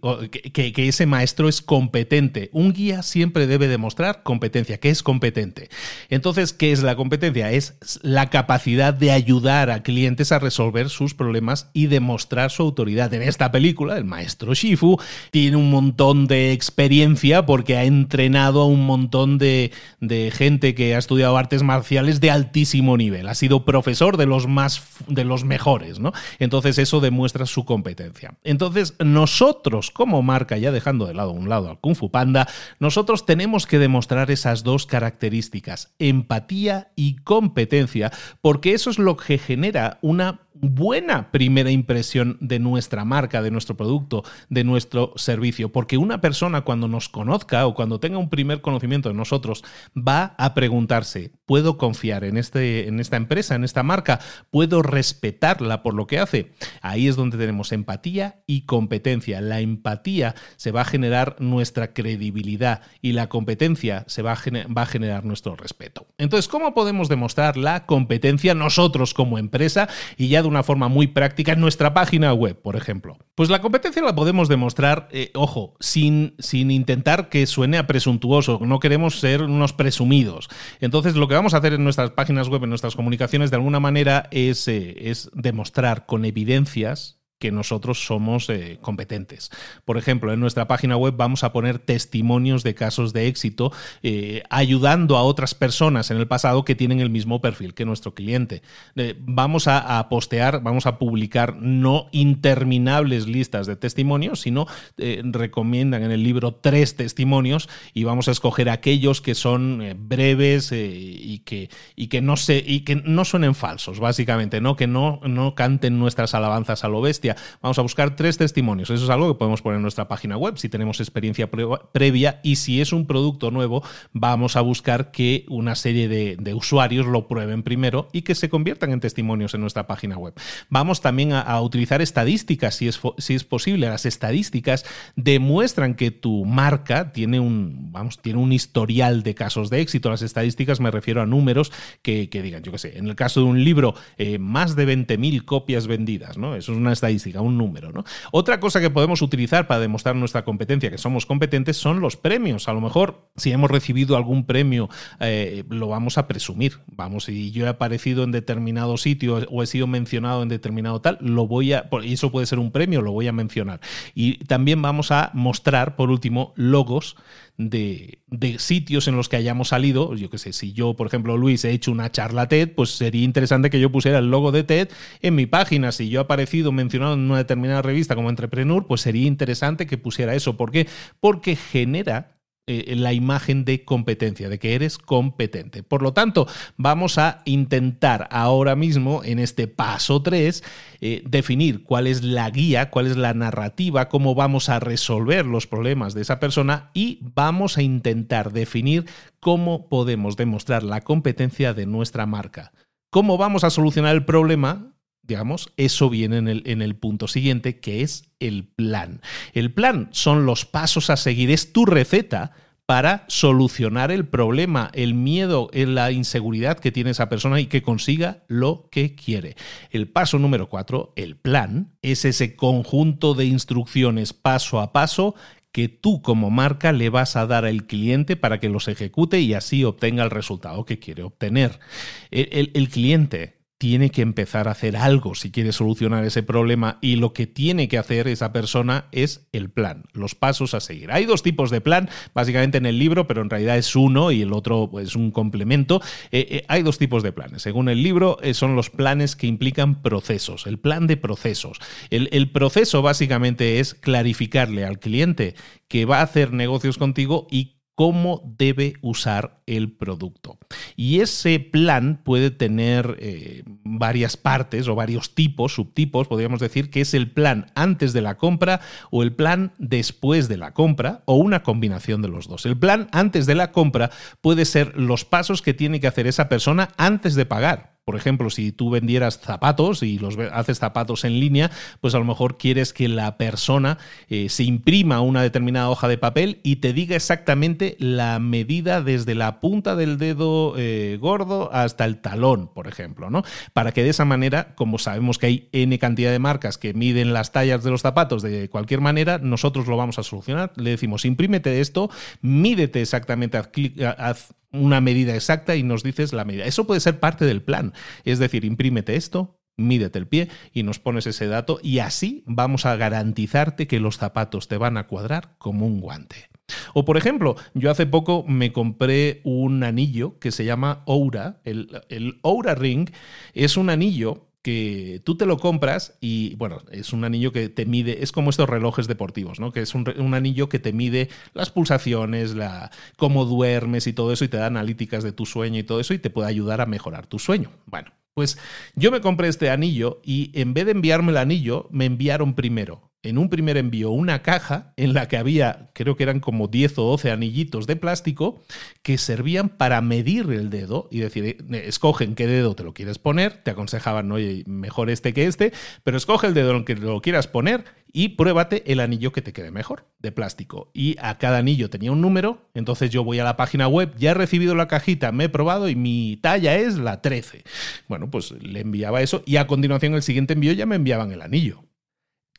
que, ese maestro es competente. Un guía siempre debe demostrar competencia, que es competente. Entonces, ¿qué es la competencia? Es la capacidad de ayudar a clientes a resolver sus problemas y demostrar su autoridad. En esta película, el maestro Shifu tiene un montón de experiencia porque ha entrenado a un montón de, de gente que ha estudiado artes marciales de altísimo nivel. Ha sido profesor de los más de los mejores, ¿no? Entonces, eso demuestra su competencia. Entonces, nosotros como marca, ya dejando de lado un lado al Kung Fu Panda, nosotros tenemos que demostrar esas dos características, empatía y competencia, porque eso es lo que genera una buena primera impresión de nuestra marca, de nuestro producto, de nuestro servicio. Porque una persona cuando nos conozca o cuando tenga un primer conocimiento de nosotros va a preguntarse, ¿puedo confiar en, este, en esta empresa, en esta marca? ¿Puedo respetarla por lo que hace? Ahí es donde tenemos empatía y competencia. La empatía se va a generar nuestra credibilidad y la competencia se va a, va a generar nuestro respeto. Entonces, ¿cómo podemos demostrar la competencia nosotros como empresa y ya de una forma muy práctica en nuestra página web, por ejemplo? Pues la competencia la podemos demostrar, eh, ojo, sin, sin intentar que suene a presuntuoso, no queremos ser unos presumidos. Entonces, lo que vamos a hacer en nuestras páginas web, en nuestras comunicaciones, de alguna manera es, eh, es demostrar con evidencias que nosotros somos eh, competentes. Por ejemplo, en nuestra página web vamos a poner testimonios de casos de éxito eh, ayudando a otras personas en el pasado que tienen el mismo perfil que nuestro cliente. Eh, vamos a, postear, vamos a publicar no interminables listas de testimonios, sino recomiendan en el libro tres testimonios y vamos a escoger aquellos que son breves y, que, y, que no se, y que no suenen falsos, básicamente, ¿no? que no, no canten nuestras alabanzas a lo bestia Vamos a buscar tres testimonios. Eso es algo que podemos poner en nuestra página web si tenemos experiencia previa y si es un producto nuevo, vamos a buscar que una serie de, usuarios lo prueben primero y que se conviertan en testimonios en nuestra página web. Vamos también a, utilizar estadísticas si es, si es posible. Las estadísticas demuestran que tu marca tiene un, vamos, tiene un historial de casos de éxito. Las estadísticas me refiero a números que, digan, yo qué sé, en el caso de un libro, eh, más de 20.000 copias vendidas, ¿no? Eso es una estadística un número. Otra cosa que podemos utilizar para demostrar nuestra competencia, que somos competentes, son los premios. A lo mejor, si hemos recibido algún premio, eh, lo vamos a presumir. Vamos, si yo he aparecido en determinado sitio o he sido mencionado en determinado tal, lo voy a. Y eso puede ser un premio, lo voy a mencionar. Y también vamos a mostrar, por último, logos de, sitios en los que hayamos salido. Yo qué sé, si yo, por ejemplo, Luis, he hecho una charla TED, pues sería interesante que yo pusiera el logo de TED en mi página. Si yo he aparecido mencionado en una determinada revista como Entrepreneur, pues sería interesante que pusiera eso. ¿Por qué? Porque genera eh, la imagen de competencia, de que eres competente. Por lo tanto, vamos a intentar ahora mismo, en este paso 3, eh, definir cuál es la guía, cuál es la narrativa, cómo vamos a resolver los problemas de esa persona y vamos a intentar definir cómo podemos demostrar la competencia de nuestra marca. ¿Cómo vamos a solucionar el problema? Digamos, eso viene en el, en el, punto siguiente, que es el plan. El plan son los pasos a seguir, es tu receta para solucionar el problema, el miedo, la inseguridad que tiene esa persona y que consiga lo que quiere. El paso número cuatro, el plan, es ese conjunto de instrucciones paso a paso que tú como marca le vas a dar al cliente para que los ejecute y así obtenga el resultado que quiere obtener. el, el cliente tiene que empezar a hacer algo si quiere solucionar ese problema y lo que tiene que hacer esa persona es el plan, los pasos a seguir. Hay dos tipos de plan, básicamente en el libro, pero en realidad es uno y el otro es pues, un complemento. Eh, eh, hay dos tipos de planes. Según el libro, eh, son los planes que implican procesos, el plan de procesos. El, el proceso básicamente es clarificarle al cliente que va a hacer negocios contigo y cómo debe usar el producto. Y ese plan puede tener eh, varias partes o varios tipos, subtipos, podríamos decir, que es el plan antes de la compra o el plan después de la compra o una combinación de los dos. El plan antes de la compra puede ser los pasos que tiene que hacer esa persona antes de pagar. Por ejemplo, si tú vendieras zapatos y los haces zapatos en línea, pues a lo mejor quieres que la persona eh, se imprima una determinada hoja de papel y te diga exactamente la medida desde la punta del dedo eh, gordo hasta el talón, por ejemplo, ¿no? Para que de esa manera, como sabemos que hay N cantidad de marcas que miden las tallas de los zapatos de cualquier manera, nosotros lo vamos a solucionar. Le decimos, imprímete esto, mídete exactamente, haz una medida exacta y nos dices la medida. Eso puede ser parte del plan. Es decir, imprímete esto, mídete el pie y nos pones ese dato y así vamos a garantizarte que los zapatos te van a cuadrar como un guante. O por ejemplo, yo hace poco me compré un anillo que se llama Oura. El, el Ring es un anillo que tú te lo compras y, bueno, es un anillo que te mide, es como estos relojes deportivos, ¿no? Que es un, un, anillo que te mide las pulsaciones, la, cómo duermes y todo eso, y te da analíticas de tu sueño y todo eso, y te puede ayudar a mejorar tu sueño. Bueno, Pues yo me compré este anillo y en vez de enviarme el anillo, me enviaron primero en un primer envío una caja en la que había, creo que eran como 10 o 12 anillitos de plástico que servían para medir el dedo y decir, eh, escogen qué dedo te lo quieres poner, te aconsejaban, oye, mejor este que este, pero escoge el dedo en el que lo quieras poner y pruébate el anillo que te quede mejor, de plástico. Y a cada anillo tenía un número, entonces yo voy a la página web, ya he recibido la cajita, me he probado y mi talla es la 13. Bueno, pues le enviaba eso y a continuación el siguiente envío ya me enviaban el anillo.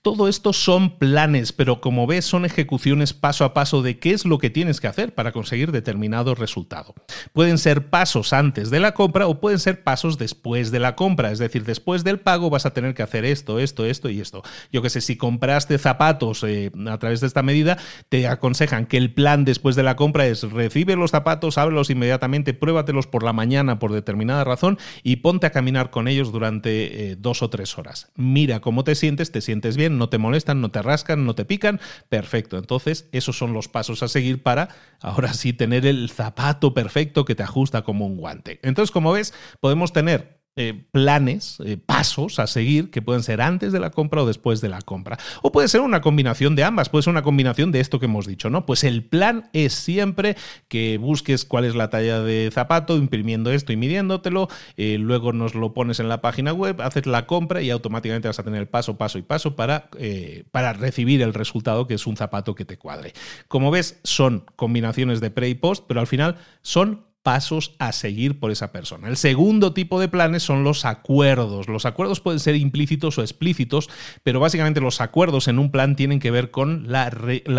Todo esto son planes, pero como ves son ejecuciones paso a paso de qué es lo que tienes que hacer para conseguir determinado resultado. Pueden ser pasos antes de la compra o pueden ser pasos después de la compra, es decir, después del pago vas a tener que hacer esto, esto, esto y esto. Yo que sé, si compraste zapatos eh, a través de esta medida, te aconsejan que el plan después de la compra es recibe los zapatos, ábrelos inmediatamente, pruébatelos por la mañana por determinada razón y ponte a caminar con ellos durante eh, dos o tres horas. Mira cómo te sientes, te sientes bien no te molestan, no te rascan, no te pican, perfecto. Entonces, esos son los pasos a seguir para ahora sí tener el zapato perfecto que te ajusta como un guante. Entonces, como ves, podemos tener eh, planes, eh, pasos a seguir que pueden ser antes de la compra o después de la compra. O puede ser una combinación de ambas, puede ser una combinación de esto que hemos dicho, ¿no? Pues el plan es siempre que busques cuál es la talla de zapato, imprimiendo esto y midiéndotelo, eh, luego nos lo pones en la página web, haces la compra y automáticamente vas a tener el paso, paso y paso para, para recibir el resultado que es un zapato que te cuadre. Como ves, son combinaciones de pre y post, pero al final son pasos a seguir por esa persona. El segundo tipo de planes son los acuerdos. Los acuerdos pueden ser implícitos o explícitos, pero básicamente los acuerdos en un plan tienen que ver con la,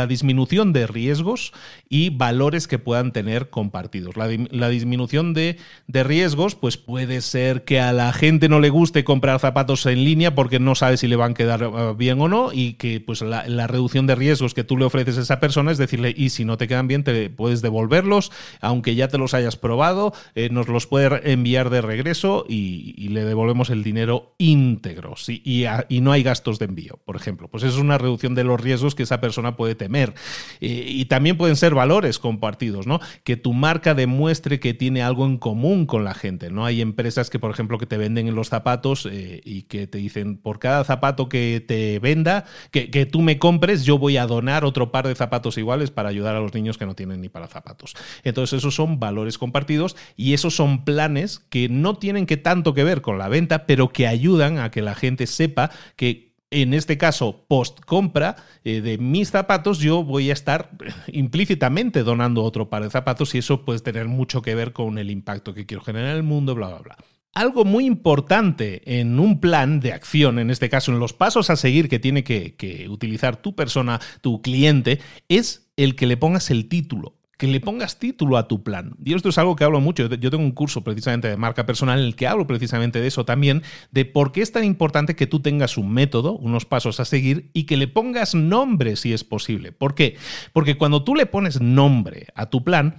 disminución de riesgos y valores que puedan tener compartidos. La, la disminución de, de, riesgos, pues puede ser que a la gente no le guste comprar zapatos en línea porque no sabe si le van a quedar eh, bien o no y que pues la, la reducción de riesgos que tú le ofreces a esa persona es decirle, y si no te quedan bien, te puedes devolverlos, aunque ya te los hayas probado, eh, nos los puede enviar de regreso y, le devolvemos el dinero íntegro. Y, no hay gastos de envío, por ejemplo. Pues es una reducción de los riesgos que esa persona puede temer. Eh, y también pueden ser valores compartidos, ¿no? Que tu marca demuestre que tiene algo en común con la gente. ¿no? Hay empresas que, por ejemplo, que te venden en los zapatos eh, y que te dicen, por cada zapato que te venda, que, que tú me compres, yo voy a donar otro par de zapatos iguales para ayudar a los niños que no tienen ni para zapatos. Entonces, esos son valores compartidos compartidos y esos son planes que no tienen que tanto que ver con la venta, pero que ayudan a que la gente sepa que en este caso, post compra eh, de mis zapatos, yo voy a estar (laughs) implícitamente donando otro par de zapatos y eso puede tener mucho que ver con el impacto que quiero generar en el mundo, bla, bla, bla. Algo muy importante en un plan de acción, en este caso en los pasos a seguir que tiene que, que utilizar tu persona, tu cliente, es el que le pongas el título que le pongas título a tu plan. Y esto es algo que hablo mucho. Yo tengo un curso precisamente de marca personal en el que hablo precisamente de eso también, de por qué es tan importante que tú tengas un método, unos pasos a seguir y que le pongas nombre si es posible. ¿Por qué? Porque cuando tú le pones nombre a tu plan,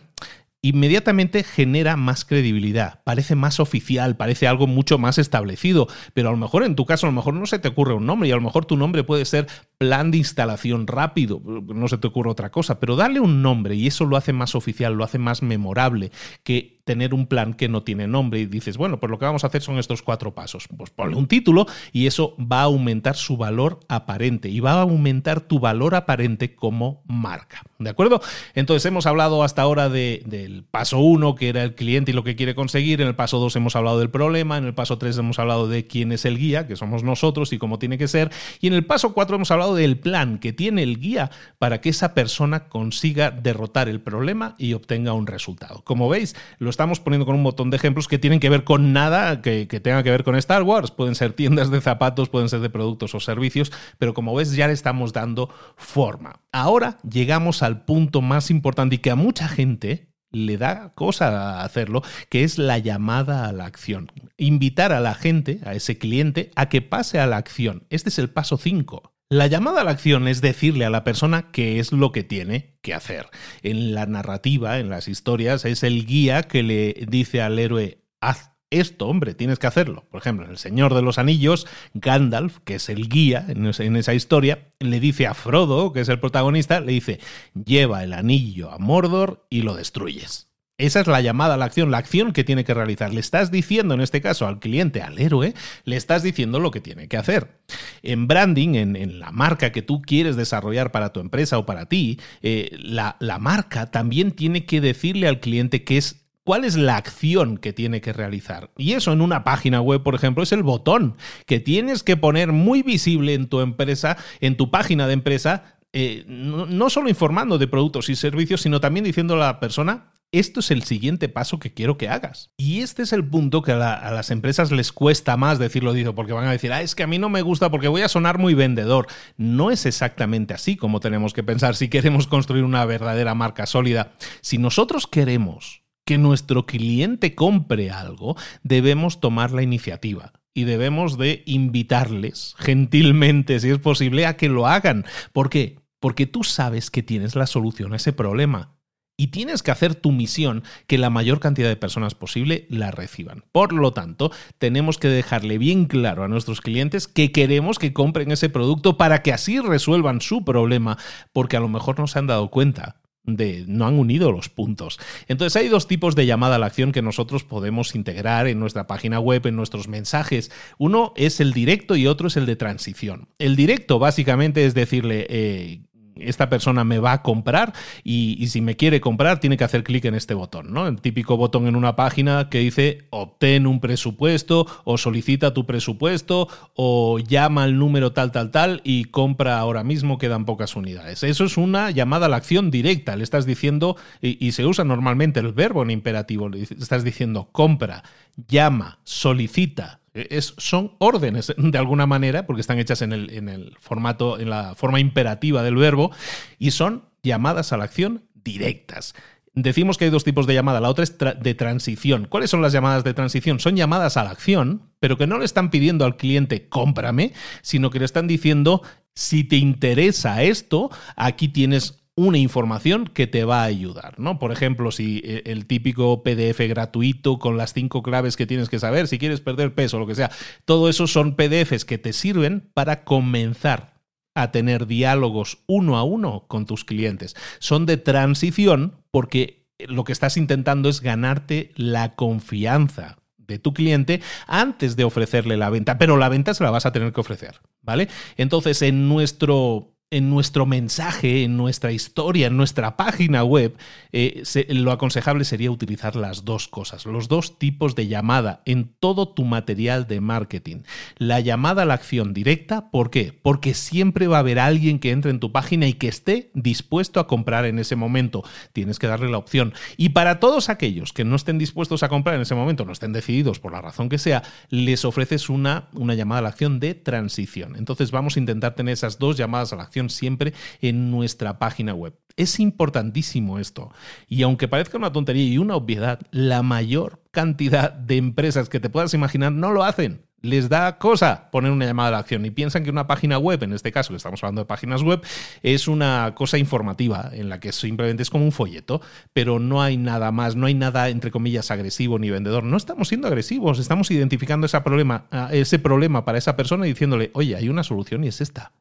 inmediatamente genera más credibilidad, parece más oficial, parece algo mucho más establecido, pero a lo mejor en tu caso a lo mejor no se te ocurre un nombre y a lo mejor tu nombre puede ser plan de instalación rápido, no se te ocurre otra cosa, pero dale un nombre y eso lo hace más oficial, lo hace más memorable que tener un plan que no tiene nombre y dices, bueno, pues lo que vamos a hacer son estos cuatro pasos. Pues ponle un título y eso va a aumentar su valor aparente y va a aumentar tu valor aparente como marca. ¿De acuerdo? Entonces hemos hablado hasta ahora del paso uno, que era el cliente y lo que quiere conseguir. En el paso dos hemos hablado del problema. En el paso tres hemos hablado de quién es el guía, que somos nosotros y cómo tiene que ser. Y en el paso cuatro hemos hablado del plan que tiene el guía para que esa persona consiga derrotar el problema y obtenga un resultado. Como veis, los estamos poniendo con un montón de ejemplos que tienen que ver con nada que, tenga que ver con Star Wars. Pueden ser tiendas de zapatos, pueden ser de productos o servicios, pero como ves ya le estamos dando forma. Ahora llegamos al punto más importante y que a mucha gente le da cosa hacerlo, que es la llamada a la acción. Invitar a la gente, a ese cliente, a que pase a la acción. Este es el paso 5. La llamada a la acción es decirle a la persona qué es lo que tiene que hacer. En la narrativa, en las historias, es el guía que le dice al héroe, haz esto, hombre, tienes que hacerlo. Por ejemplo, en El Señor de los Anillos, Gandalf, que es el guía en esa historia, le dice a Frodo, que es el protagonista, le dice, lleva el anillo a Mordor y lo destruyes. Esa es la llamada a la acción, la acción que tiene que realizar. Le estás diciendo, en este caso, al cliente, al héroe, le estás diciendo lo que tiene que hacer. En branding, en, la marca que tú quieres desarrollar para tu empresa o para ti, eh, la, la marca también tiene que decirle al cliente qué es cuál es la acción que tiene que realizar. Y eso en una página web, por ejemplo, es el botón que tienes que poner muy visible en tu empresa, en tu página de empresa, eh, no, solo informando de productos y servicios, sino también diciendo a la persona esto es el siguiente paso que quiero que hagas. Y este es el punto que a, las empresas les cuesta más decirlo, dicho, porque van a decir, ah, es que a mí no me gusta porque voy a sonar muy vendedor. No es exactamente así como tenemos que pensar si queremos construir una verdadera marca sólida. Si nosotros queremos que nuestro cliente compre algo, debemos tomar la iniciativa y debemos de invitarles gentilmente, si es posible, a que lo hagan. ¿Por qué? Porque tú sabes que tienes la solución a ese problema. Y tienes que hacer tu misión que la mayor cantidad de personas posible la reciban. Por lo tanto, tenemos que dejarle bien claro a nuestros clientes que queremos que compren ese producto para que así resuelvan su problema, porque a lo mejor no se han dado cuenta de, no han unido los puntos. Entonces hay dos tipos de llamada a la acción que nosotros podemos integrar en nuestra página web, en nuestros mensajes. Uno es el directo y otro es el de transición. El directo básicamente es decirle, eh, esta persona me va a comprar y, si me quiere comprar tiene que hacer clic en este botón, ¿no? El típico botón en una página que dice obtén un presupuesto o solicita tu presupuesto o llama al número tal, tal, tal y compra ahora mismo, quedan pocas unidades. Eso es una llamada a la acción directa, le estás diciendo, y, y se usa normalmente el verbo en imperativo, le estás diciendo compra, llama, solicita, es, son órdenes de alguna manera, porque están hechas en el formato, en la forma imperativa del verbo, y son llamadas a la acción directas. Decimos que hay dos tipos de llamada, la otra es de transición. ¿Cuáles son las llamadas de transición? Son llamadas a la acción, pero que no le están pidiendo al cliente cómprame, sino que le están diciendo si te interesa esto, aquí tienes una información que te va a ayudar, ¿no? Por ejemplo, si eh, el típico PDF gratuito con las cinco claves que tienes que saber, si quieres perder peso, lo que sea, todo eso son PDFs que te sirven para comenzar a tener diálogos uno a uno con tus clientes. Son de transición porque lo que estás intentando es ganarte la confianza de tu cliente antes de ofrecerle la venta, pero la venta se la vas a tener que ofrecer, ¿vale? Entonces, en nuestro en nuestro mensaje, en nuestra historia, en nuestra página web, eh, lo aconsejable sería utilizar las dos cosas, los dos tipos de llamada en todo tu material de marketing. La llamada a la acción directa, ¿por qué? Porque siempre va a haber alguien que entre en tu página y que esté dispuesto a comprar en ese momento. Tienes que darle la opción. Y para todos aquellos que no estén dispuestos a comprar en ese momento, no estén decididos por la razón que sea, les ofreces una, una llamada a la acción de transición. Entonces vamos a intentar tener esas dos llamadas a la acción siempre en nuestra página web. Es importantísimo esto. Y aunque parezca una tontería y una obviedad, la mayor cantidad de empresas que te puedas imaginar no lo hacen les da cosa poner una llamada a la acción y piensan que una página web, en este caso que estamos hablando de páginas web, es una cosa informativa en la que simplemente es como un folleto, pero no hay nada más, no hay nada entre comillas agresivo ni vendedor. No estamos siendo agresivos, estamos identificando ese problema, ese problema para esa persona y diciéndole, oye, hay una solución y es esta.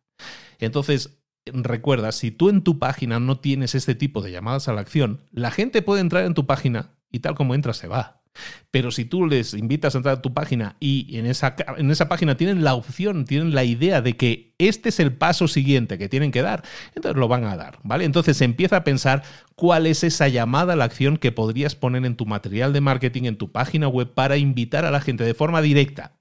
Entonces, recuerda, si tú en tu página no tienes este tipo de llamadas a la acción, la gente puede entrar en tu página y tal como entra se va. Pero si tú les invitas a entrar a tu página y en esa, en esa página tienen la opción, tienen la idea de que este es el paso siguiente que tienen que dar, entonces lo van a dar, ¿vale? Entonces empieza a pensar cuál es esa llamada a la acción que podrías poner en tu material de marketing, en tu página web, para invitar a la gente de forma directa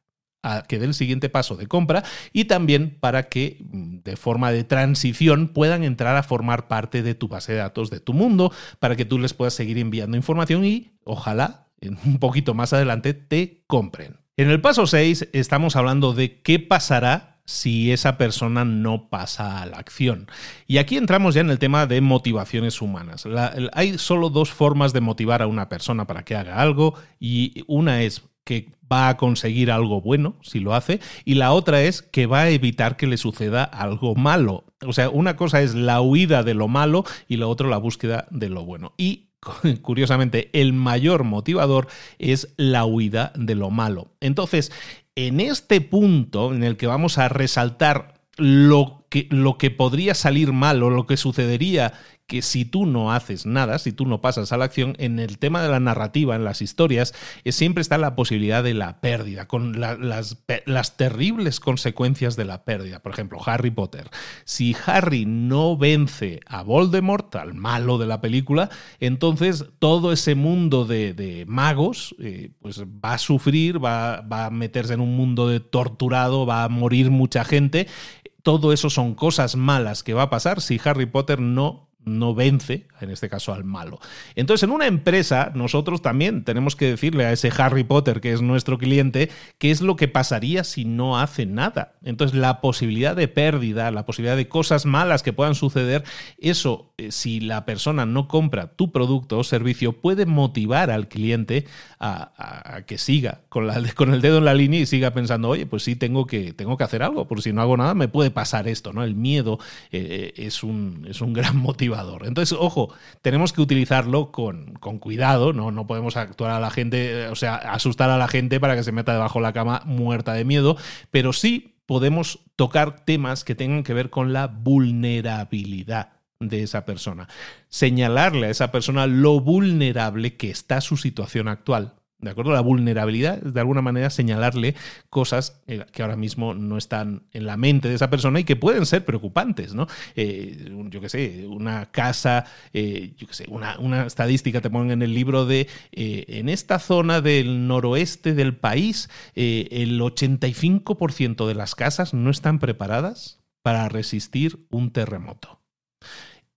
que dé el siguiente paso de compra y también para que mm, de forma de transición puedan entrar a formar parte de tu base de datos, de tu mundo, para que tú les puedas seguir enviando información y ojalá (laughs) un poquito más adelante te compren. En el paso 6 estamos hablando de qué pasará si esa persona no pasa a la acción. Y aquí entramos ya en el tema de motivaciones humanas. hay solo dos formas de motivar a una persona para que haga algo y una es que va a conseguir algo bueno si lo hace y la otra es que va a evitar que le suceda algo malo. O sea, una cosa es la huida de lo malo y la otra la búsqueda de lo bueno. Y (laughs) curiosamente, el mayor motivador es la huida de lo malo. Entonces, en este punto en el que vamos a resaltar lo que, lo que podría salir mal o lo que sucedería que si tú no haces nada, si tú no pasas a la acción, en el tema de la narrativa, en las historias, siempre está la posibilidad de la pérdida, con las, las terribles consecuencias de la pérdida. Por ejemplo, Harry Potter. Si Harry no vence a Voldemort, al malo de la película, entonces todo ese mundo de, magos eh, pues va a sufrir, va, va a meterse en un mundo de torturado, va a morir mucha gente todo eso son cosas malas que va a pasar si Harry Potter no no vence, en este caso al malo. Entonces, en una empresa, nosotros también tenemos que decirle a ese Harry Potter, que es nuestro cliente, qué es lo que pasaría si no hace nada. Entonces, la posibilidad de pérdida, la posibilidad de cosas malas que puedan suceder, eso, eh, si la persona no compra tu producto o servicio, puede motivar al cliente a, que siga con, (laughs) con, el dedo en la línea y siga pensando, oye, pues sí, tengo que, tengo que hacer algo, porque si no hago nada, me puede pasar esto, ¿no? El miedo eh, eh, es, un, es un (laughs) gran motivador entonces, ojo, tenemos que utilizarlo con, cuidado, ¿no? No podemos actuar a la gente, eh, o sea, asustar a la gente para que se meta debajo de la cama muerta de miedo, pero sí podemos tocar temas que tengan que ver con la vulnerabilidad de esa persona. Señalarle a esa persona lo vulnerable que está su situación actual. ¿De acuerdo? La vulnerabilidad de alguna manera señalarle cosas eh, que ahora mismo no están en la mente de esa persona y que pueden ser preocupantes, ¿no? Eh, yo qué sé, una casa, eh, yo qué sé, una, una, estadística te ponen en el libro de en esta zona del noroeste del país, el 85% de las casas no están preparadas para resistir un terremoto.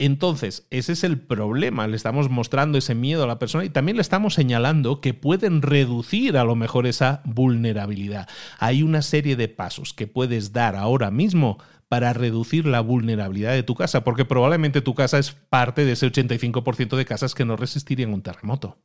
Entonces, ese es el problema. Le estamos mostrando ese miedo a la persona y también le estamos señalando que pueden reducir a lo mejor esa vulnerabilidad. Hay una serie de pasos que puedes dar ahora mismo para reducir la vulnerabilidad de tu casa, porque probablemente tu casa es parte de ese 85% de casas que no resistirían un terremoto.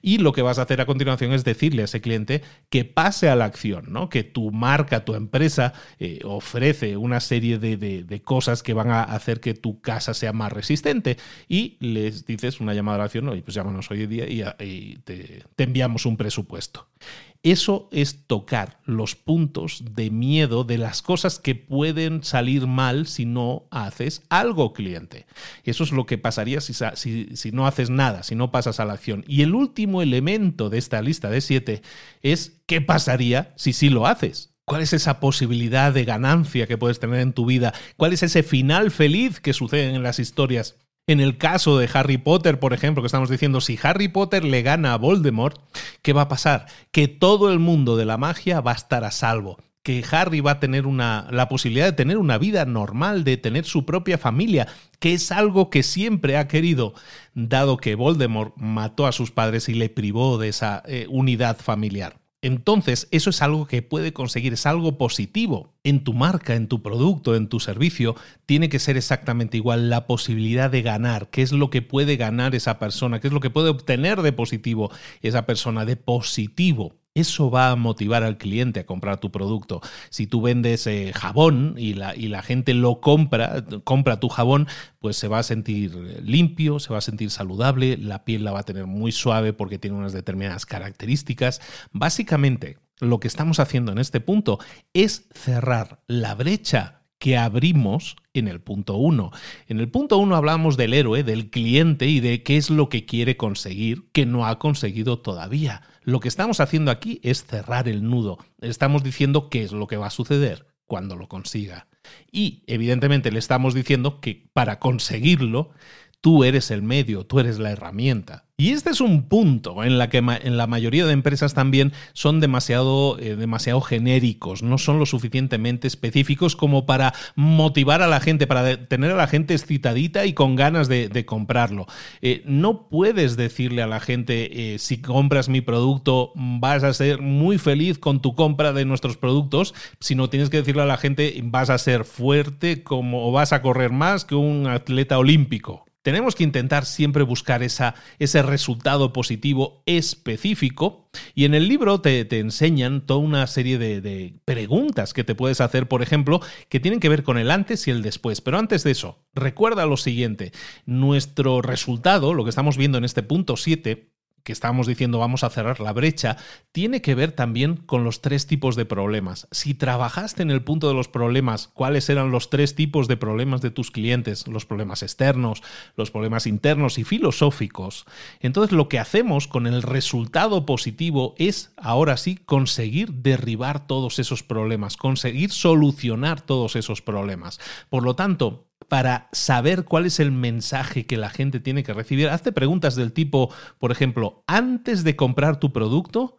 Y lo que vas a hacer a continuación es decirle a ese cliente que pase a la acción, ¿no? que tu marca, tu empresa eh, ofrece una serie de, cosas que van a hacer que tu casa sea más resistente y les dices una llamada a la acción, pues llámanos hoy día y, te enviamos un presupuesto. Eso es tocar los puntos de miedo de las cosas que pueden salir mal si no haces algo, cliente. Eso es lo que pasaría si, si, no haces nada, si no pasas a la acción. Y el último elemento de esta lista de siete es qué pasaría si sí lo haces. ¿Cuál es esa posibilidad de ganancia que puedes tener en tu vida? ¿Cuál es ese final feliz que sucede en las historias? En el caso de Harry Potter, por ejemplo, que estamos diciendo, si Harry Potter le gana a Voldemort, ¿qué va a pasar? Que todo el mundo de la magia va a estar a salvo que Harry va a tener una, la posibilidad de tener una vida normal, de tener su propia familia, que es algo que siempre ha querido, dado que Voldemort mató a sus padres y le privó de esa eh, unidad familiar. Entonces, eso es algo que puede conseguir, es algo positivo. En tu marca, en tu producto, en tu servicio, tiene que ser exactamente igual la posibilidad de ganar. ¿Qué es lo que puede ganar esa persona? ¿Qué es lo que puede obtener de positivo esa persona? De positivo eso va a motivar al cliente a comprar tu producto. Si tú vendes eh, jabón y la, y la, gente lo compra, compra tu jabón, pues se va a sentir limpio, se va a sentir saludable, la piel la va a tener muy suave porque tiene unas determinadas características. Básicamente, lo que estamos haciendo en este punto es cerrar la brecha que abrimos en el punto 1. En el punto 1 hablamos del héroe, del cliente y de qué es lo que quiere conseguir que no ha conseguido todavía. Lo que estamos haciendo aquí es cerrar el nudo. Estamos diciendo qué es lo que va a suceder cuando lo consiga. Y evidentemente le estamos diciendo que para conseguirlo, tú eres el medio, tú eres la herramienta. Y este es un punto en la que en la mayoría de empresas también son demasiado, eh, demasiado genéricos, no son lo suficientemente específicos como para motivar a la gente, para tener a la gente excitadita y con ganas de, comprarlo. Eh, no puedes decirle a la gente, eh, si compras mi producto vas a ser muy feliz con tu compra de nuestros productos, sino tienes que decirle a la gente, vas a ser fuerte como, o vas a correr más que un atleta olímpico tenemos que intentar siempre buscar ese resultado positivo específico y en el libro te, enseñan toda una serie de, de, preguntas que te puedes hacer, por ejemplo, que tienen que ver con el antes y el después. Pero antes de eso, recuerda lo siguiente, nuestro resultado, lo que estamos viendo en este punto 7, que estábamos diciendo vamos a cerrar la brecha, tiene que ver también con los tres tipos de problemas. Si trabajaste en el punto de los problemas, cuáles eran los tres tipos de problemas de tus clientes, los problemas externos, los problemas internos y filosóficos, entonces lo que hacemos con el resultado positivo es ahora sí conseguir derribar todos esos problemas, conseguir solucionar todos esos problemas. Por lo tanto, para saber cuál es el mensaje que la gente tiene que recibir. Hazte preguntas del tipo, por ejemplo, antes de comprar tu producto,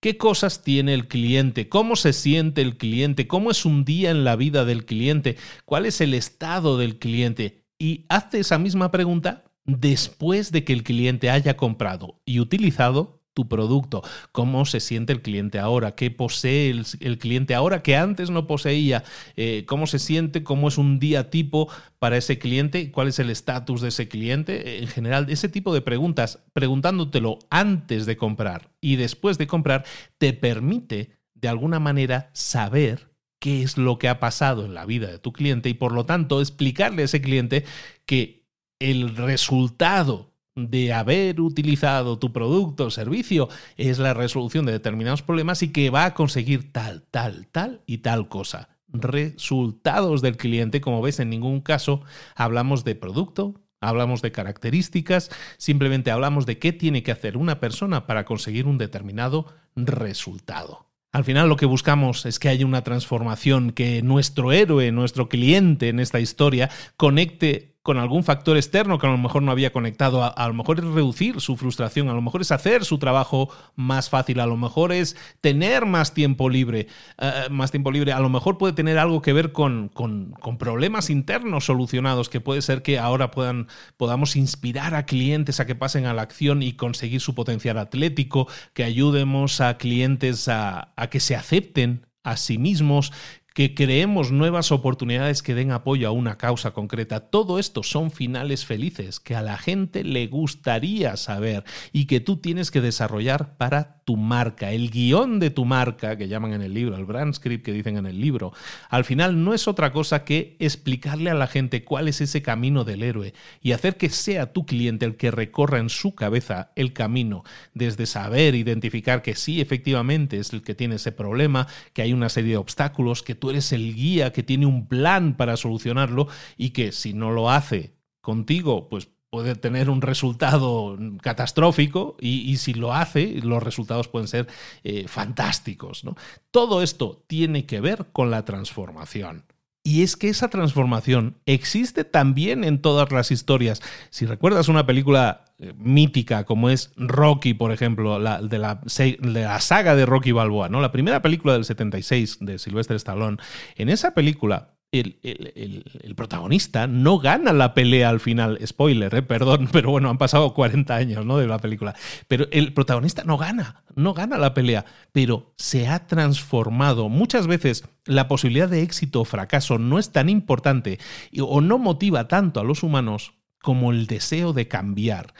¿qué cosas tiene el cliente? ¿Cómo se siente el cliente? ¿Cómo es un día en la vida del cliente? ¿Cuál es el estado del cliente? Y hazte esa misma pregunta después de que el cliente haya comprado y utilizado tu producto, cómo se siente el cliente ahora, qué posee el, cliente ahora que antes no poseía, eh, cómo se siente, cómo es un día tipo para ese cliente, cuál es el estatus de ese cliente. En general, ese tipo de preguntas, preguntándotelo antes de comprar y después de comprar, te permite de alguna manera saber qué es lo que ha pasado en la vida de tu cliente y por lo tanto explicarle a ese cliente que el resultado de haber utilizado tu producto o servicio es la resolución de determinados problemas y que va a conseguir tal, tal, tal y tal cosa. Resultados del cliente, como ves, en ningún caso hablamos de producto, hablamos de características, simplemente hablamos de qué tiene que hacer una persona para conseguir un determinado resultado. Al final lo que buscamos es que haya una transformación, que nuestro héroe, nuestro cliente en esta historia, conecte con algún factor externo que a lo mejor no había conectado. A, lo mejor es reducir su frustración, a lo mejor es hacer su trabajo más fácil, a lo mejor es tener más tiempo libre, eh, más tiempo libre, a lo mejor puede tener algo que ver con, con, problemas internos solucionados, que puede ser que ahora puedan, podamos inspirar a clientes a que pasen a la acción y conseguir su potencial atlético, que ayudemos a clientes a, a que se acepten a sí mismos, que creemos nuevas oportunidades que den apoyo a una causa concreta. Todo esto son finales felices que a la gente le gustaría saber y que tú tienes que desarrollar para tu marca. El guion de tu marca, que llaman en el libro, el brand script que dicen en el libro, al final no es otra cosa que explicarle a la gente cuál es ese camino del héroe y hacer que sea tu cliente el que recorra en su cabeza el camino, desde saber identificar que sí, efectivamente es el que tiene ese problema, que hay una serie de obstáculos, que tú eres el guía que tiene un plan para solucionarlo y que si no lo hace contigo, pues puede tener un resultado catastrófico y, si lo hace, los resultados pueden ser eh, fantásticos. Todo esto tiene que ver con la transformación. Y es que esa transformación existe también en todas las historias. Si recuerdas una película eh, mítica como es Rocky, por ejemplo, la, de, la, saga de Rocky Balboa, ¿no? La primera película del 76 de Sylvester Stallone. En esa película el, protagonista no gana la pelea al final. Spoiler, ¿eh? perdón, (laughs) pero bueno, han pasado 40 años ¿no? de la película. Pero el protagonista no gana, no gana la pelea, pero se ha transformado. Muchas veces la posibilidad de éxito o fracaso no es tan importante o no motiva tanto a los humanos como el deseo de cambiar.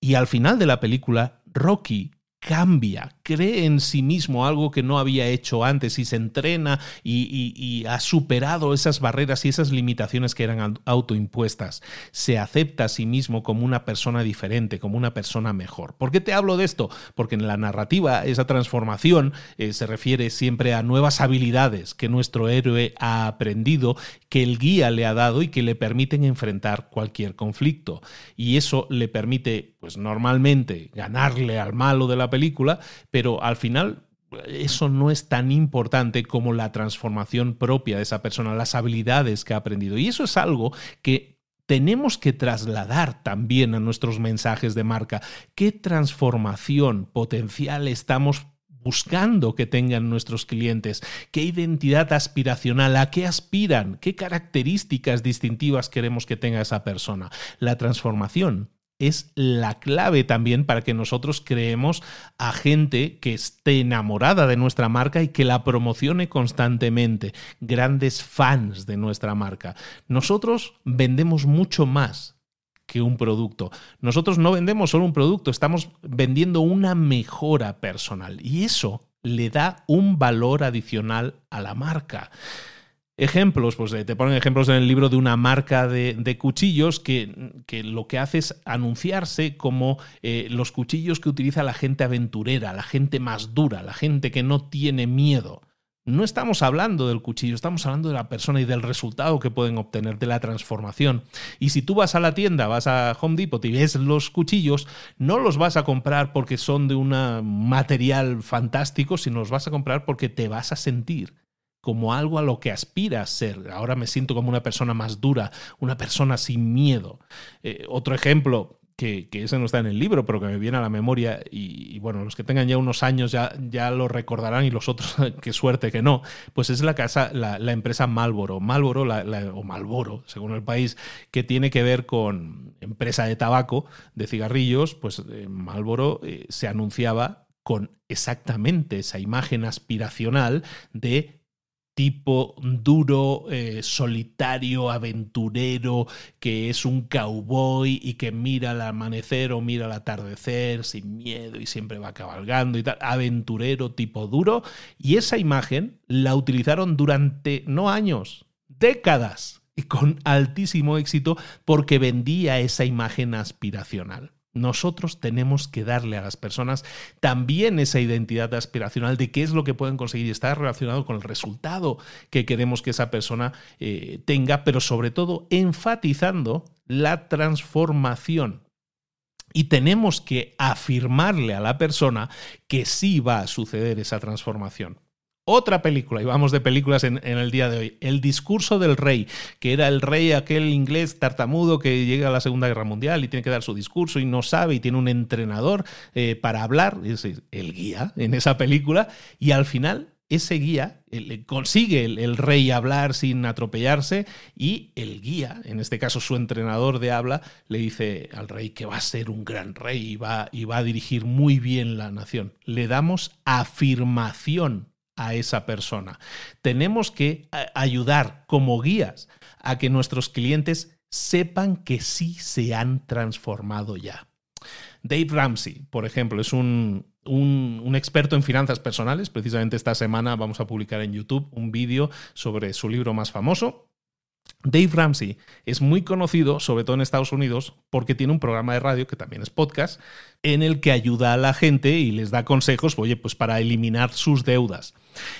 Y al final de la película, Rocky cambia, cree en sí mismo algo que no había hecho antes y se entrena y, ha superado esas barreras y esas limitaciones que eran autoimpuestas. Se acepta a sí mismo como una persona diferente, como una persona mejor. ¿Por qué te hablo de esto? Porque en la narrativa esa transformación eh, se refiere siempre a nuevas habilidades que nuestro héroe ha aprendido, que el guía le ha dado y que le permiten enfrentar cualquier conflicto. Y eso le permite, pues normalmente, ganarle al malo de la película, pero al final eso no es tan importante como la transformación propia de esa persona, las habilidades que ha aprendido. Y eso es algo que tenemos que trasladar también a nuestros mensajes de marca. ¿Qué transformación potencial estamos buscando que tengan nuestros clientes, qué identidad aspiracional, a qué aspiran, qué características distintivas queremos que tenga esa persona. La transformación es la clave también para que nosotros creemos a gente que esté enamorada de nuestra marca y que la promocione constantemente, grandes fans de nuestra marca. Nosotros vendemos mucho más que un producto. Nosotros no vendemos solo un producto, estamos vendiendo una mejora personal y eso le da un valor adicional a la marca. Ejemplos, pues te ponen ejemplos en el libro de una marca de, cuchillos que, que, lo que hace es anunciarse como eh, los cuchillos que utiliza la gente aventurera, la gente más dura, la gente que no tiene miedo. No estamos hablando del cuchillo, estamos hablando de la persona y del resultado que pueden obtener, de la transformación. Y si tú vas a la tienda, vas a Home Depot y ves los cuchillos, no los vas a comprar porque son de un material fantástico, sino los vas a comprar porque te vas a sentir como algo a lo que aspiras ser. Ahora me siento como una persona más dura, una persona sin miedo. Eh, otro ejemplo, que, ese no está en el libro, pero que me viene a la memoria, y, bueno, los que tengan ya unos años ya, ya lo recordarán y los otros, (laughs) qué suerte que no, pues es la casa, la, empresa Malboro, Malboro o Malboro, según el país, que tiene que ver con empresa de tabaco, de cigarrillos, pues eh, Malboro eh, se anunciaba con exactamente esa imagen aspiracional de tipo duro, eh, solitario, aventurero, que es un cowboy y que mira al amanecer o mira al atardecer sin miedo y siempre va cabalgando y tal, aventurero tipo duro. Y esa imagen la utilizaron durante, no años, décadas, y con altísimo éxito porque vendía esa imagen aspiracional. Nosotros tenemos que darle a las personas también esa identidad aspiracional de qué es lo que pueden conseguir y está relacionado con el resultado que queremos que esa persona eh, tenga, pero sobre todo enfatizando la transformación. Y tenemos que afirmarle a la persona que sí va a suceder esa transformación. Otra película, y vamos de películas en, el día de hoy, El discurso del rey, que era el rey aquel inglés tartamudo que llega a la Segunda Guerra Mundial y tiene que dar su discurso y no sabe y tiene un entrenador eh, para hablar, es el guía en esa película, y al final ese guía consigue el, rey hablar sin atropellarse y el guía, en este caso su entrenador de habla, le dice al rey que va a ser un gran rey y va, y va a dirigir muy bien la nación. Le damos afirmación a esa persona. Tenemos que ayudar como guías a que nuestros clientes sepan que sí se han transformado ya. Dave Ramsey, por ejemplo, es un, un, experto en finanzas personales. Precisamente esta semana vamos a publicar en YouTube un vídeo sobre su libro más famoso. Dave Ramsey es muy conocido, sobre todo en Estados Unidos, porque tiene un programa de radio que también es podcast, en el que ayuda a la gente y les da consejos, oye, pues para eliminar sus deudas.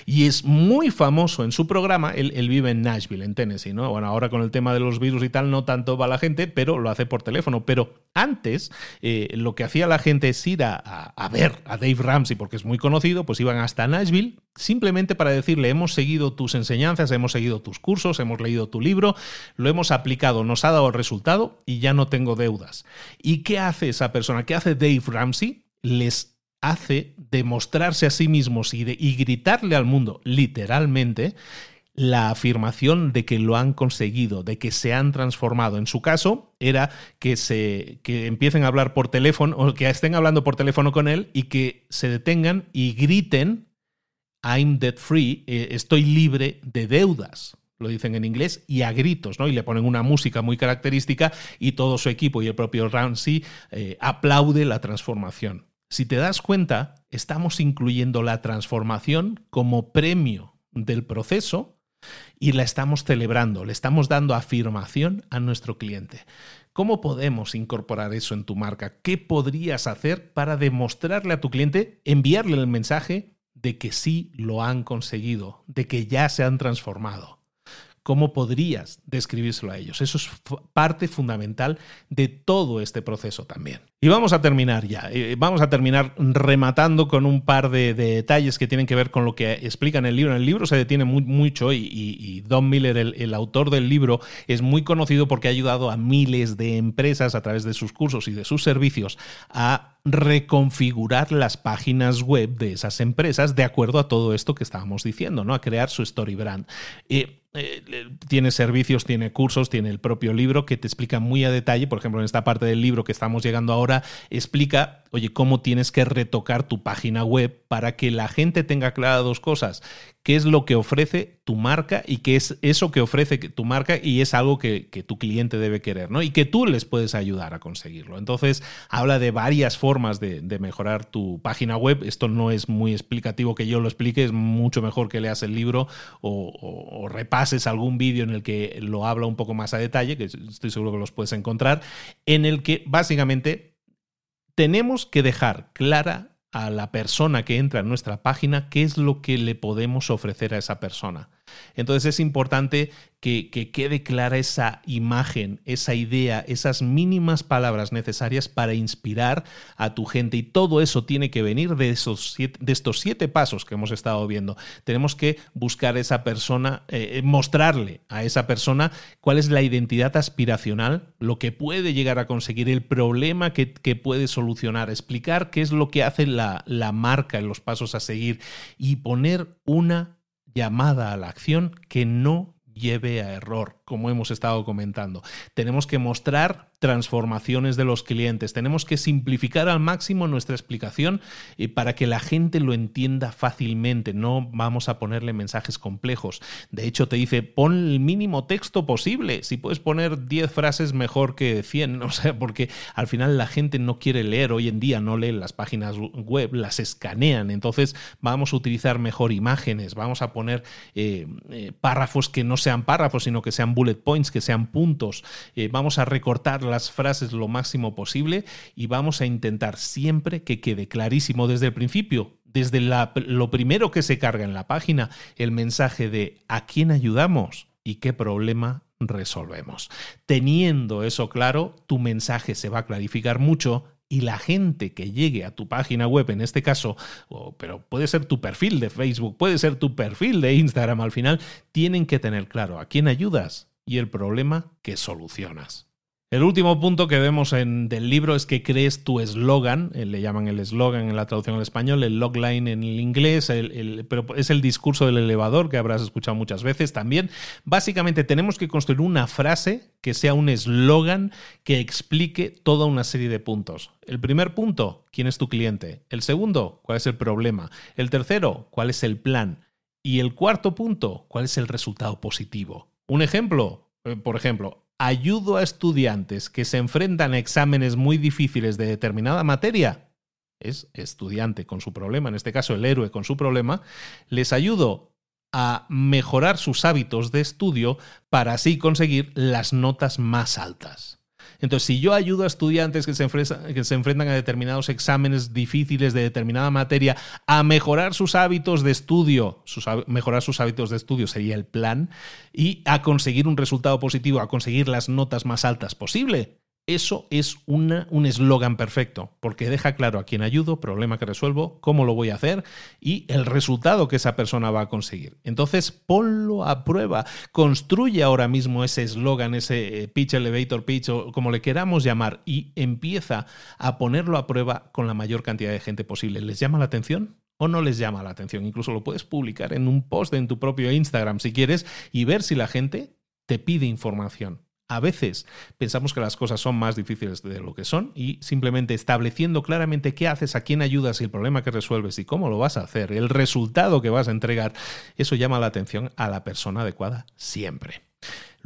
Y es muy famoso en su programa, él, vive en Nashville, en Tennessee, ¿no? Bueno, ahora con el tema de los virus y tal, no tanto va la gente, pero lo hace por teléfono. Pero antes, eh, lo que hacía la gente es ir a, a, ver a Dave Ramsey, porque es muy conocido, pues iban hasta Nashville, simplemente para decirle, hemos seguido tus enseñanzas, hemos seguido tus cursos, hemos leído tu libro, lo hemos aplicado, nos ha dado resultado y ya no tengo deudas. ¿Y qué hace esa persona? ¿Qué hace Dave Ramsey? Les hace demostrarse a sí mismos y, gritarle al mundo, literalmente, la afirmación de que lo han conseguido, de que se han transformado. En su caso, era que, se, que empiecen a hablar por teléfono, o que estén hablando por teléfono con él y que se detengan y griten, I'm debt free, eh, estoy libre de deudas. Lo dicen en inglés y a gritos, ¿no? Y le ponen una música muy característica y todo su equipo y el propio Ramsey eh, aplaude la transformación. Si te das cuenta, estamos incluyendo la transformación como premio del proceso y la estamos celebrando, le estamos dando afirmación a nuestro cliente. ¿Cómo podemos incorporar eso en tu marca? ¿Qué podrías hacer para demostrarle a tu cliente, enviarle el mensaje de que sí lo han conseguido, de que ya se han transformado? ¿Cómo podrías describírselo a ellos? Eso es parte fundamental de todo este proceso también. Y vamos a terminar ya. Eh, vamos a terminar rematando con un par de, detalles que tienen que ver con lo que explica en el libro. En el libro se detiene mucho y, Don Miller, el, autor del libro, es muy conocido porque ha ayudado a miles de empresas a través de sus cursos y de sus servicios a reconfigurar las páginas web de esas empresas de acuerdo a todo esto que estábamos diciendo, ¿no? A crear su story brand. Eh, eh, tiene servicios, tiene cursos, tiene el propio libro que te explica muy a detalle, por ejemplo, en esta parte del libro que estamos llegando ahora, explica, oye, cómo tienes que retocar tu página web para que la gente tenga claras dos cosas, qué es lo que ofrece tu marca y qué es eso que ofrece tu marca y es algo que, tu cliente debe querer, ¿no? Y que tú les puedes ayudar a conseguirlo. Entonces, habla de varias formas de, mejorar tu página web. Esto no es muy explicativo que yo lo explique, es mucho mejor que leas el libro o, o repases algún vídeo en el que lo habla un poco más a detalle, que estoy seguro que los puedes encontrar, en el que básicamente tenemos que dejar clara a la persona que entra en nuestra página qué es lo que le podemos ofrecer a esa persona. Entonces es importante que, que, quede clara esa imagen, esa idea, esas mínimas palabras necesarias para inspirar a tu gente. Y todo eso tiene que venir de, esos siete, de estos siete pasos que hemos estado viendo. Tenemos que buscar a esa persona, eh, mostrarle a esa persona cuál es la identidad aspiracional, lo que puede llegar a conseguir, el problema que, que puede solucionar, explicar qué es lo que hace la, la marca en los pasos a seguir y poner una llamada a la acción que no lleve a error, como hemos estado comentando. Tenemos que mostrar transformaciones de los clientes. Tenemos que simplificar al máximo nuestra explicación y para que la gente lo entienda fácilmente. No vamos a ponerle mensajes complejos. De hecho, te dice, pon el mínimo texto posible. Si puedes poner 10 frases, mejor que 100. (laughs) O sea, porque al final la gente no quiere leer. Hoy en día no leen las páginas web, las escanean. Entonces vamos a utilizar mejor imágenes. Vamos a poner eh, eh, párrafos que no sean párrafos, sino que sean bullet points, que sean puntos. Eh, vamos a recortar las frases lo máximo posible y vamos a intentar siempre que quede clarísimo desde el principio, desde lo primero que se carga en la página, el mensaje de a quién ayudamos y qué problema resolvemos. Teniendo eso claro, tu mensaje se va a clarificar mucho y la gente que llegue a tu página web, en este caso, pero puede ser tu perfil de Facebook, puede ser tu perfil de Instagram al final, tienen que tener claro a quién ayudas y el problema que solucionas. El último punto que vemos en, del libro es que crees tu eslogan, eh, le llaman el eslogan en la traducción al español, el logline en el inglés, pero es el discurso del elevador que habrás escuchado muchas veces también. Básicamente tenemos que construir una frase que sea un eslogan que explique toda una serie de puntos. El primer punto, ¿quién es tu cliente? El segundo, ¿cuál es el problema? El tercero, ¿cuál es el plan? Y el cuarto punto, ¿cuál es el resultado positivo? Un ejemplo, eh, por ejemplo, ayudo a estudiantes que se enfrentan a exámenes muy difíciles de determinada materia, es estudiante con su problema, en este caso el héroe con su problema, les ayudo a mejorar sus hábitos de estudio para así conseguir las notas más altas. Entonces, si yo ayudo a estudiantes que se, que se, enfrentan a determinados exámenes difíciles de determinada materia a mejorar sus hábitos de estudio, mejorar sus hábitos de estudio sería el plan, y a conseguir un resultado positivo, a conseguir las notas más altas posible, eso es un eslogan perfecto, porque deja claro a quién ayudo, problema que resuelvo, cómo lo voy a hacer y el resultado que esa persona va a conseguir. Entonces, ponlo a prueba, construye ahora mismo ese eslogan, ese eh, pitch elevator pitch o como le queramos llamar y empieza a ponerlo a prueba con la mayor cantidad de gente posible. ¿Les llama la atención? o no les llama la atención. Incluso lo puedes publicar en un post en tu propio Instagram si quieres y ver si la gente te pide información. A veces pensamos que las cosas son más difíciles de lo que son y simplemente estableciendo claramente qué haces, a quién ayudas y el problema que resuelves y cómo lo vas a hacer, el resultado que vas a entregar, eso llama la atención a la persona adecuada siempre.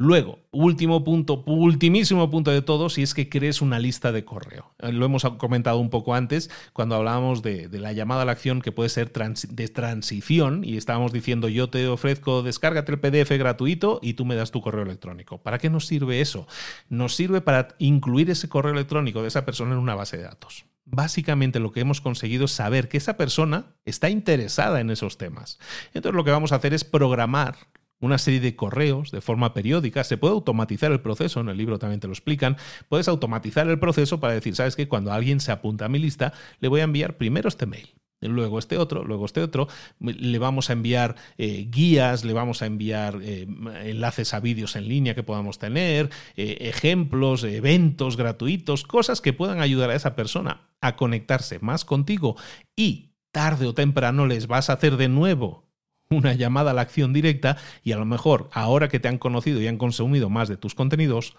Luego, último punto, ultimísimo punto de todo, si es que crees una lista de correo. Eh, lo hemos comentado un poco antes cuando hablábamos de, la llamada a la acción que puede ser de transición y estábamos diciendo yo te ofrezco descárgate el PDF gratuito y tú me das tu correo electrónico. ¿Para qué nos sirve eso? Nos sirve para incluir ese correo electrónico de esa persona en una base de datos. Básicamente lo que hemos conseguido es saber que esa persona está interesada en esos temas. Entonces lo que vamos a hacer es programar una serie de correos de forma periódica. Se puede automatizar el proceso, en el libro también te lo explican. Puedes automatizar el proceso para decir, ¿sabes qué? Cuando alguien se apunta a mi lista, le voy a enviar primero este mail. Luego este otro, luego este otro, le vamos a enviar eh, guías, le vamos a enviar eh, enlaces a vídeos en línea que podamos tener, eh, ejemplos, eventos gratuitos, cosas que puedan ayudar a esa persona a conectarse más contigo y tarde o temprano les vas a hacer de nuevo una llamada a la acción directa y a lo mejor ahora que te han conocido y han consumido más de tus contenidos,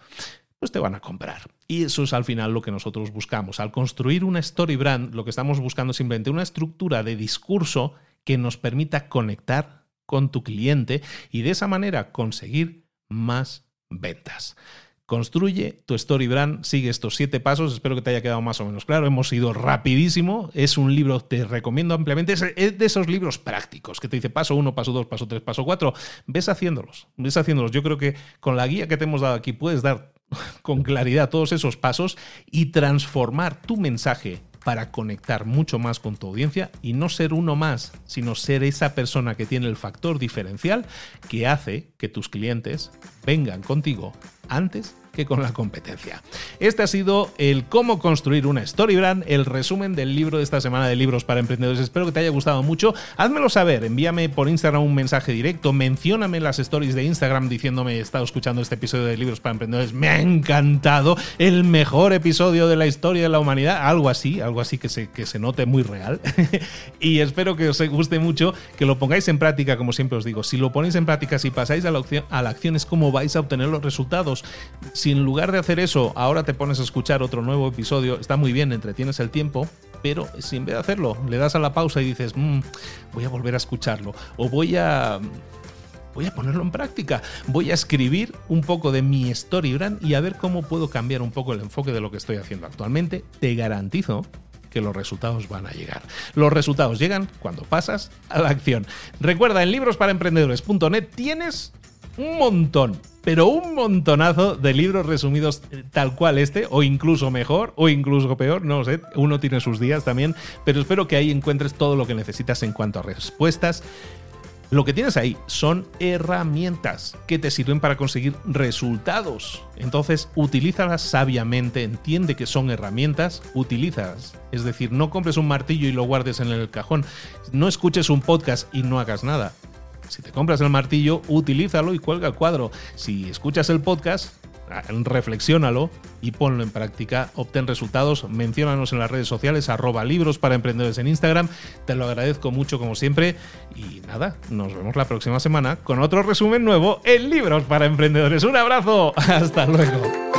pues te van a comprar. Y eso es al final lo que nosotros buscamos. Al construir una story brand, lo que estamos buscando es simplemente una estructura de discurso que nos permita conectar con tu cliente y de esa manera conseguir más ventas. Construye tu story brand, sigue estos siete pasos, espero que te haya quedado más o menos claro, hemos ido rapidísimo, es un libro, te recomiendo ampliamente, es de esos libros prácticos que te dice paso uno, paso dos, paso tres, paso cuatro, ves haciéndolos, ves haciéndolos. Yo creo que con la guía que te hemos dado aquí puedes dar (laughs) con claridad todos esos pasos y transformar tu mensaje para conectar mucho más con tu audiencia y no ser uno más, sino ser esa persona que tiene el factor diferencial que hace que tus clientes vengan contigo antes que con la competencia. Este ha sido el cómo construir una story brand, el resumen del libro de esta semana de libros para emprendedores. Espero que te haya gustado mucho. Házmelo saber, envíame por Instagram un mensaje directo, mencióname en las stories de Instagram diciéndome he estado escuchando este episodio de libros para emprendedores, me ha encantado, el mejor episodio de la historia de la humanidad, algo así, algo así que se, que se note muy real. (laughs) y espero que os guste mucho, que lo pongáis en práctica, como siempre os digo. Si lo ponéis en práctica, si pasáis a la, opción, a la acción, es como vais a obtener los resultados. Si en lugar de hacer eso ahora te pones a escuchar otro nuevo episodio, está muy bien, entretienes el tiempo, pero si en vez de hacerlo le das a la pausa y dices, mm, voy a volver a escucharlo, o voy a voy a ponerlo en práctica. Voy a escribir un poco de mi story brand y a ver cómo puedo cambiar un poco el enfoque de lo que estoy haciendo actualmente. Te garantizo que los resultados van a llegar. Los resultados llegan cuando pasas a la acción. Recuerda, en librosparaemprendedores.net tienes un montón, pero un montonazo de libros resumidos eh, tal cual este, o incluso mejor, o incluso peor, no lo sé, uno tiene sus días también, pero espero que ahí encuentres todo lo que necesitas en cuanto a respuestas. Lo que tienes ahí son herramientas que te sirven para conseguir resultados. Entonces, utilízalas sabiamente, entiende que son herramientas, utilízalas. Es decir, no compres un martillo y lo guardes en el cajón. No escuches un podcast y no hagas nada. Si te compras el martillo, utilízalo y cuelga el cuadro. Si escuchas el podcast, ah, reflexiónalo y ponlo en práctica. Obtén resultados. Menciónanos en las redes sociales, arroba libros para emprendedores en Instagram. Te lo agradezco mucho como siempre. Y nada, nos vemos la próxima semana con otro resumen nuevo en Libros para Emprendedores. Un abrazo. (laughs) Hasta luego.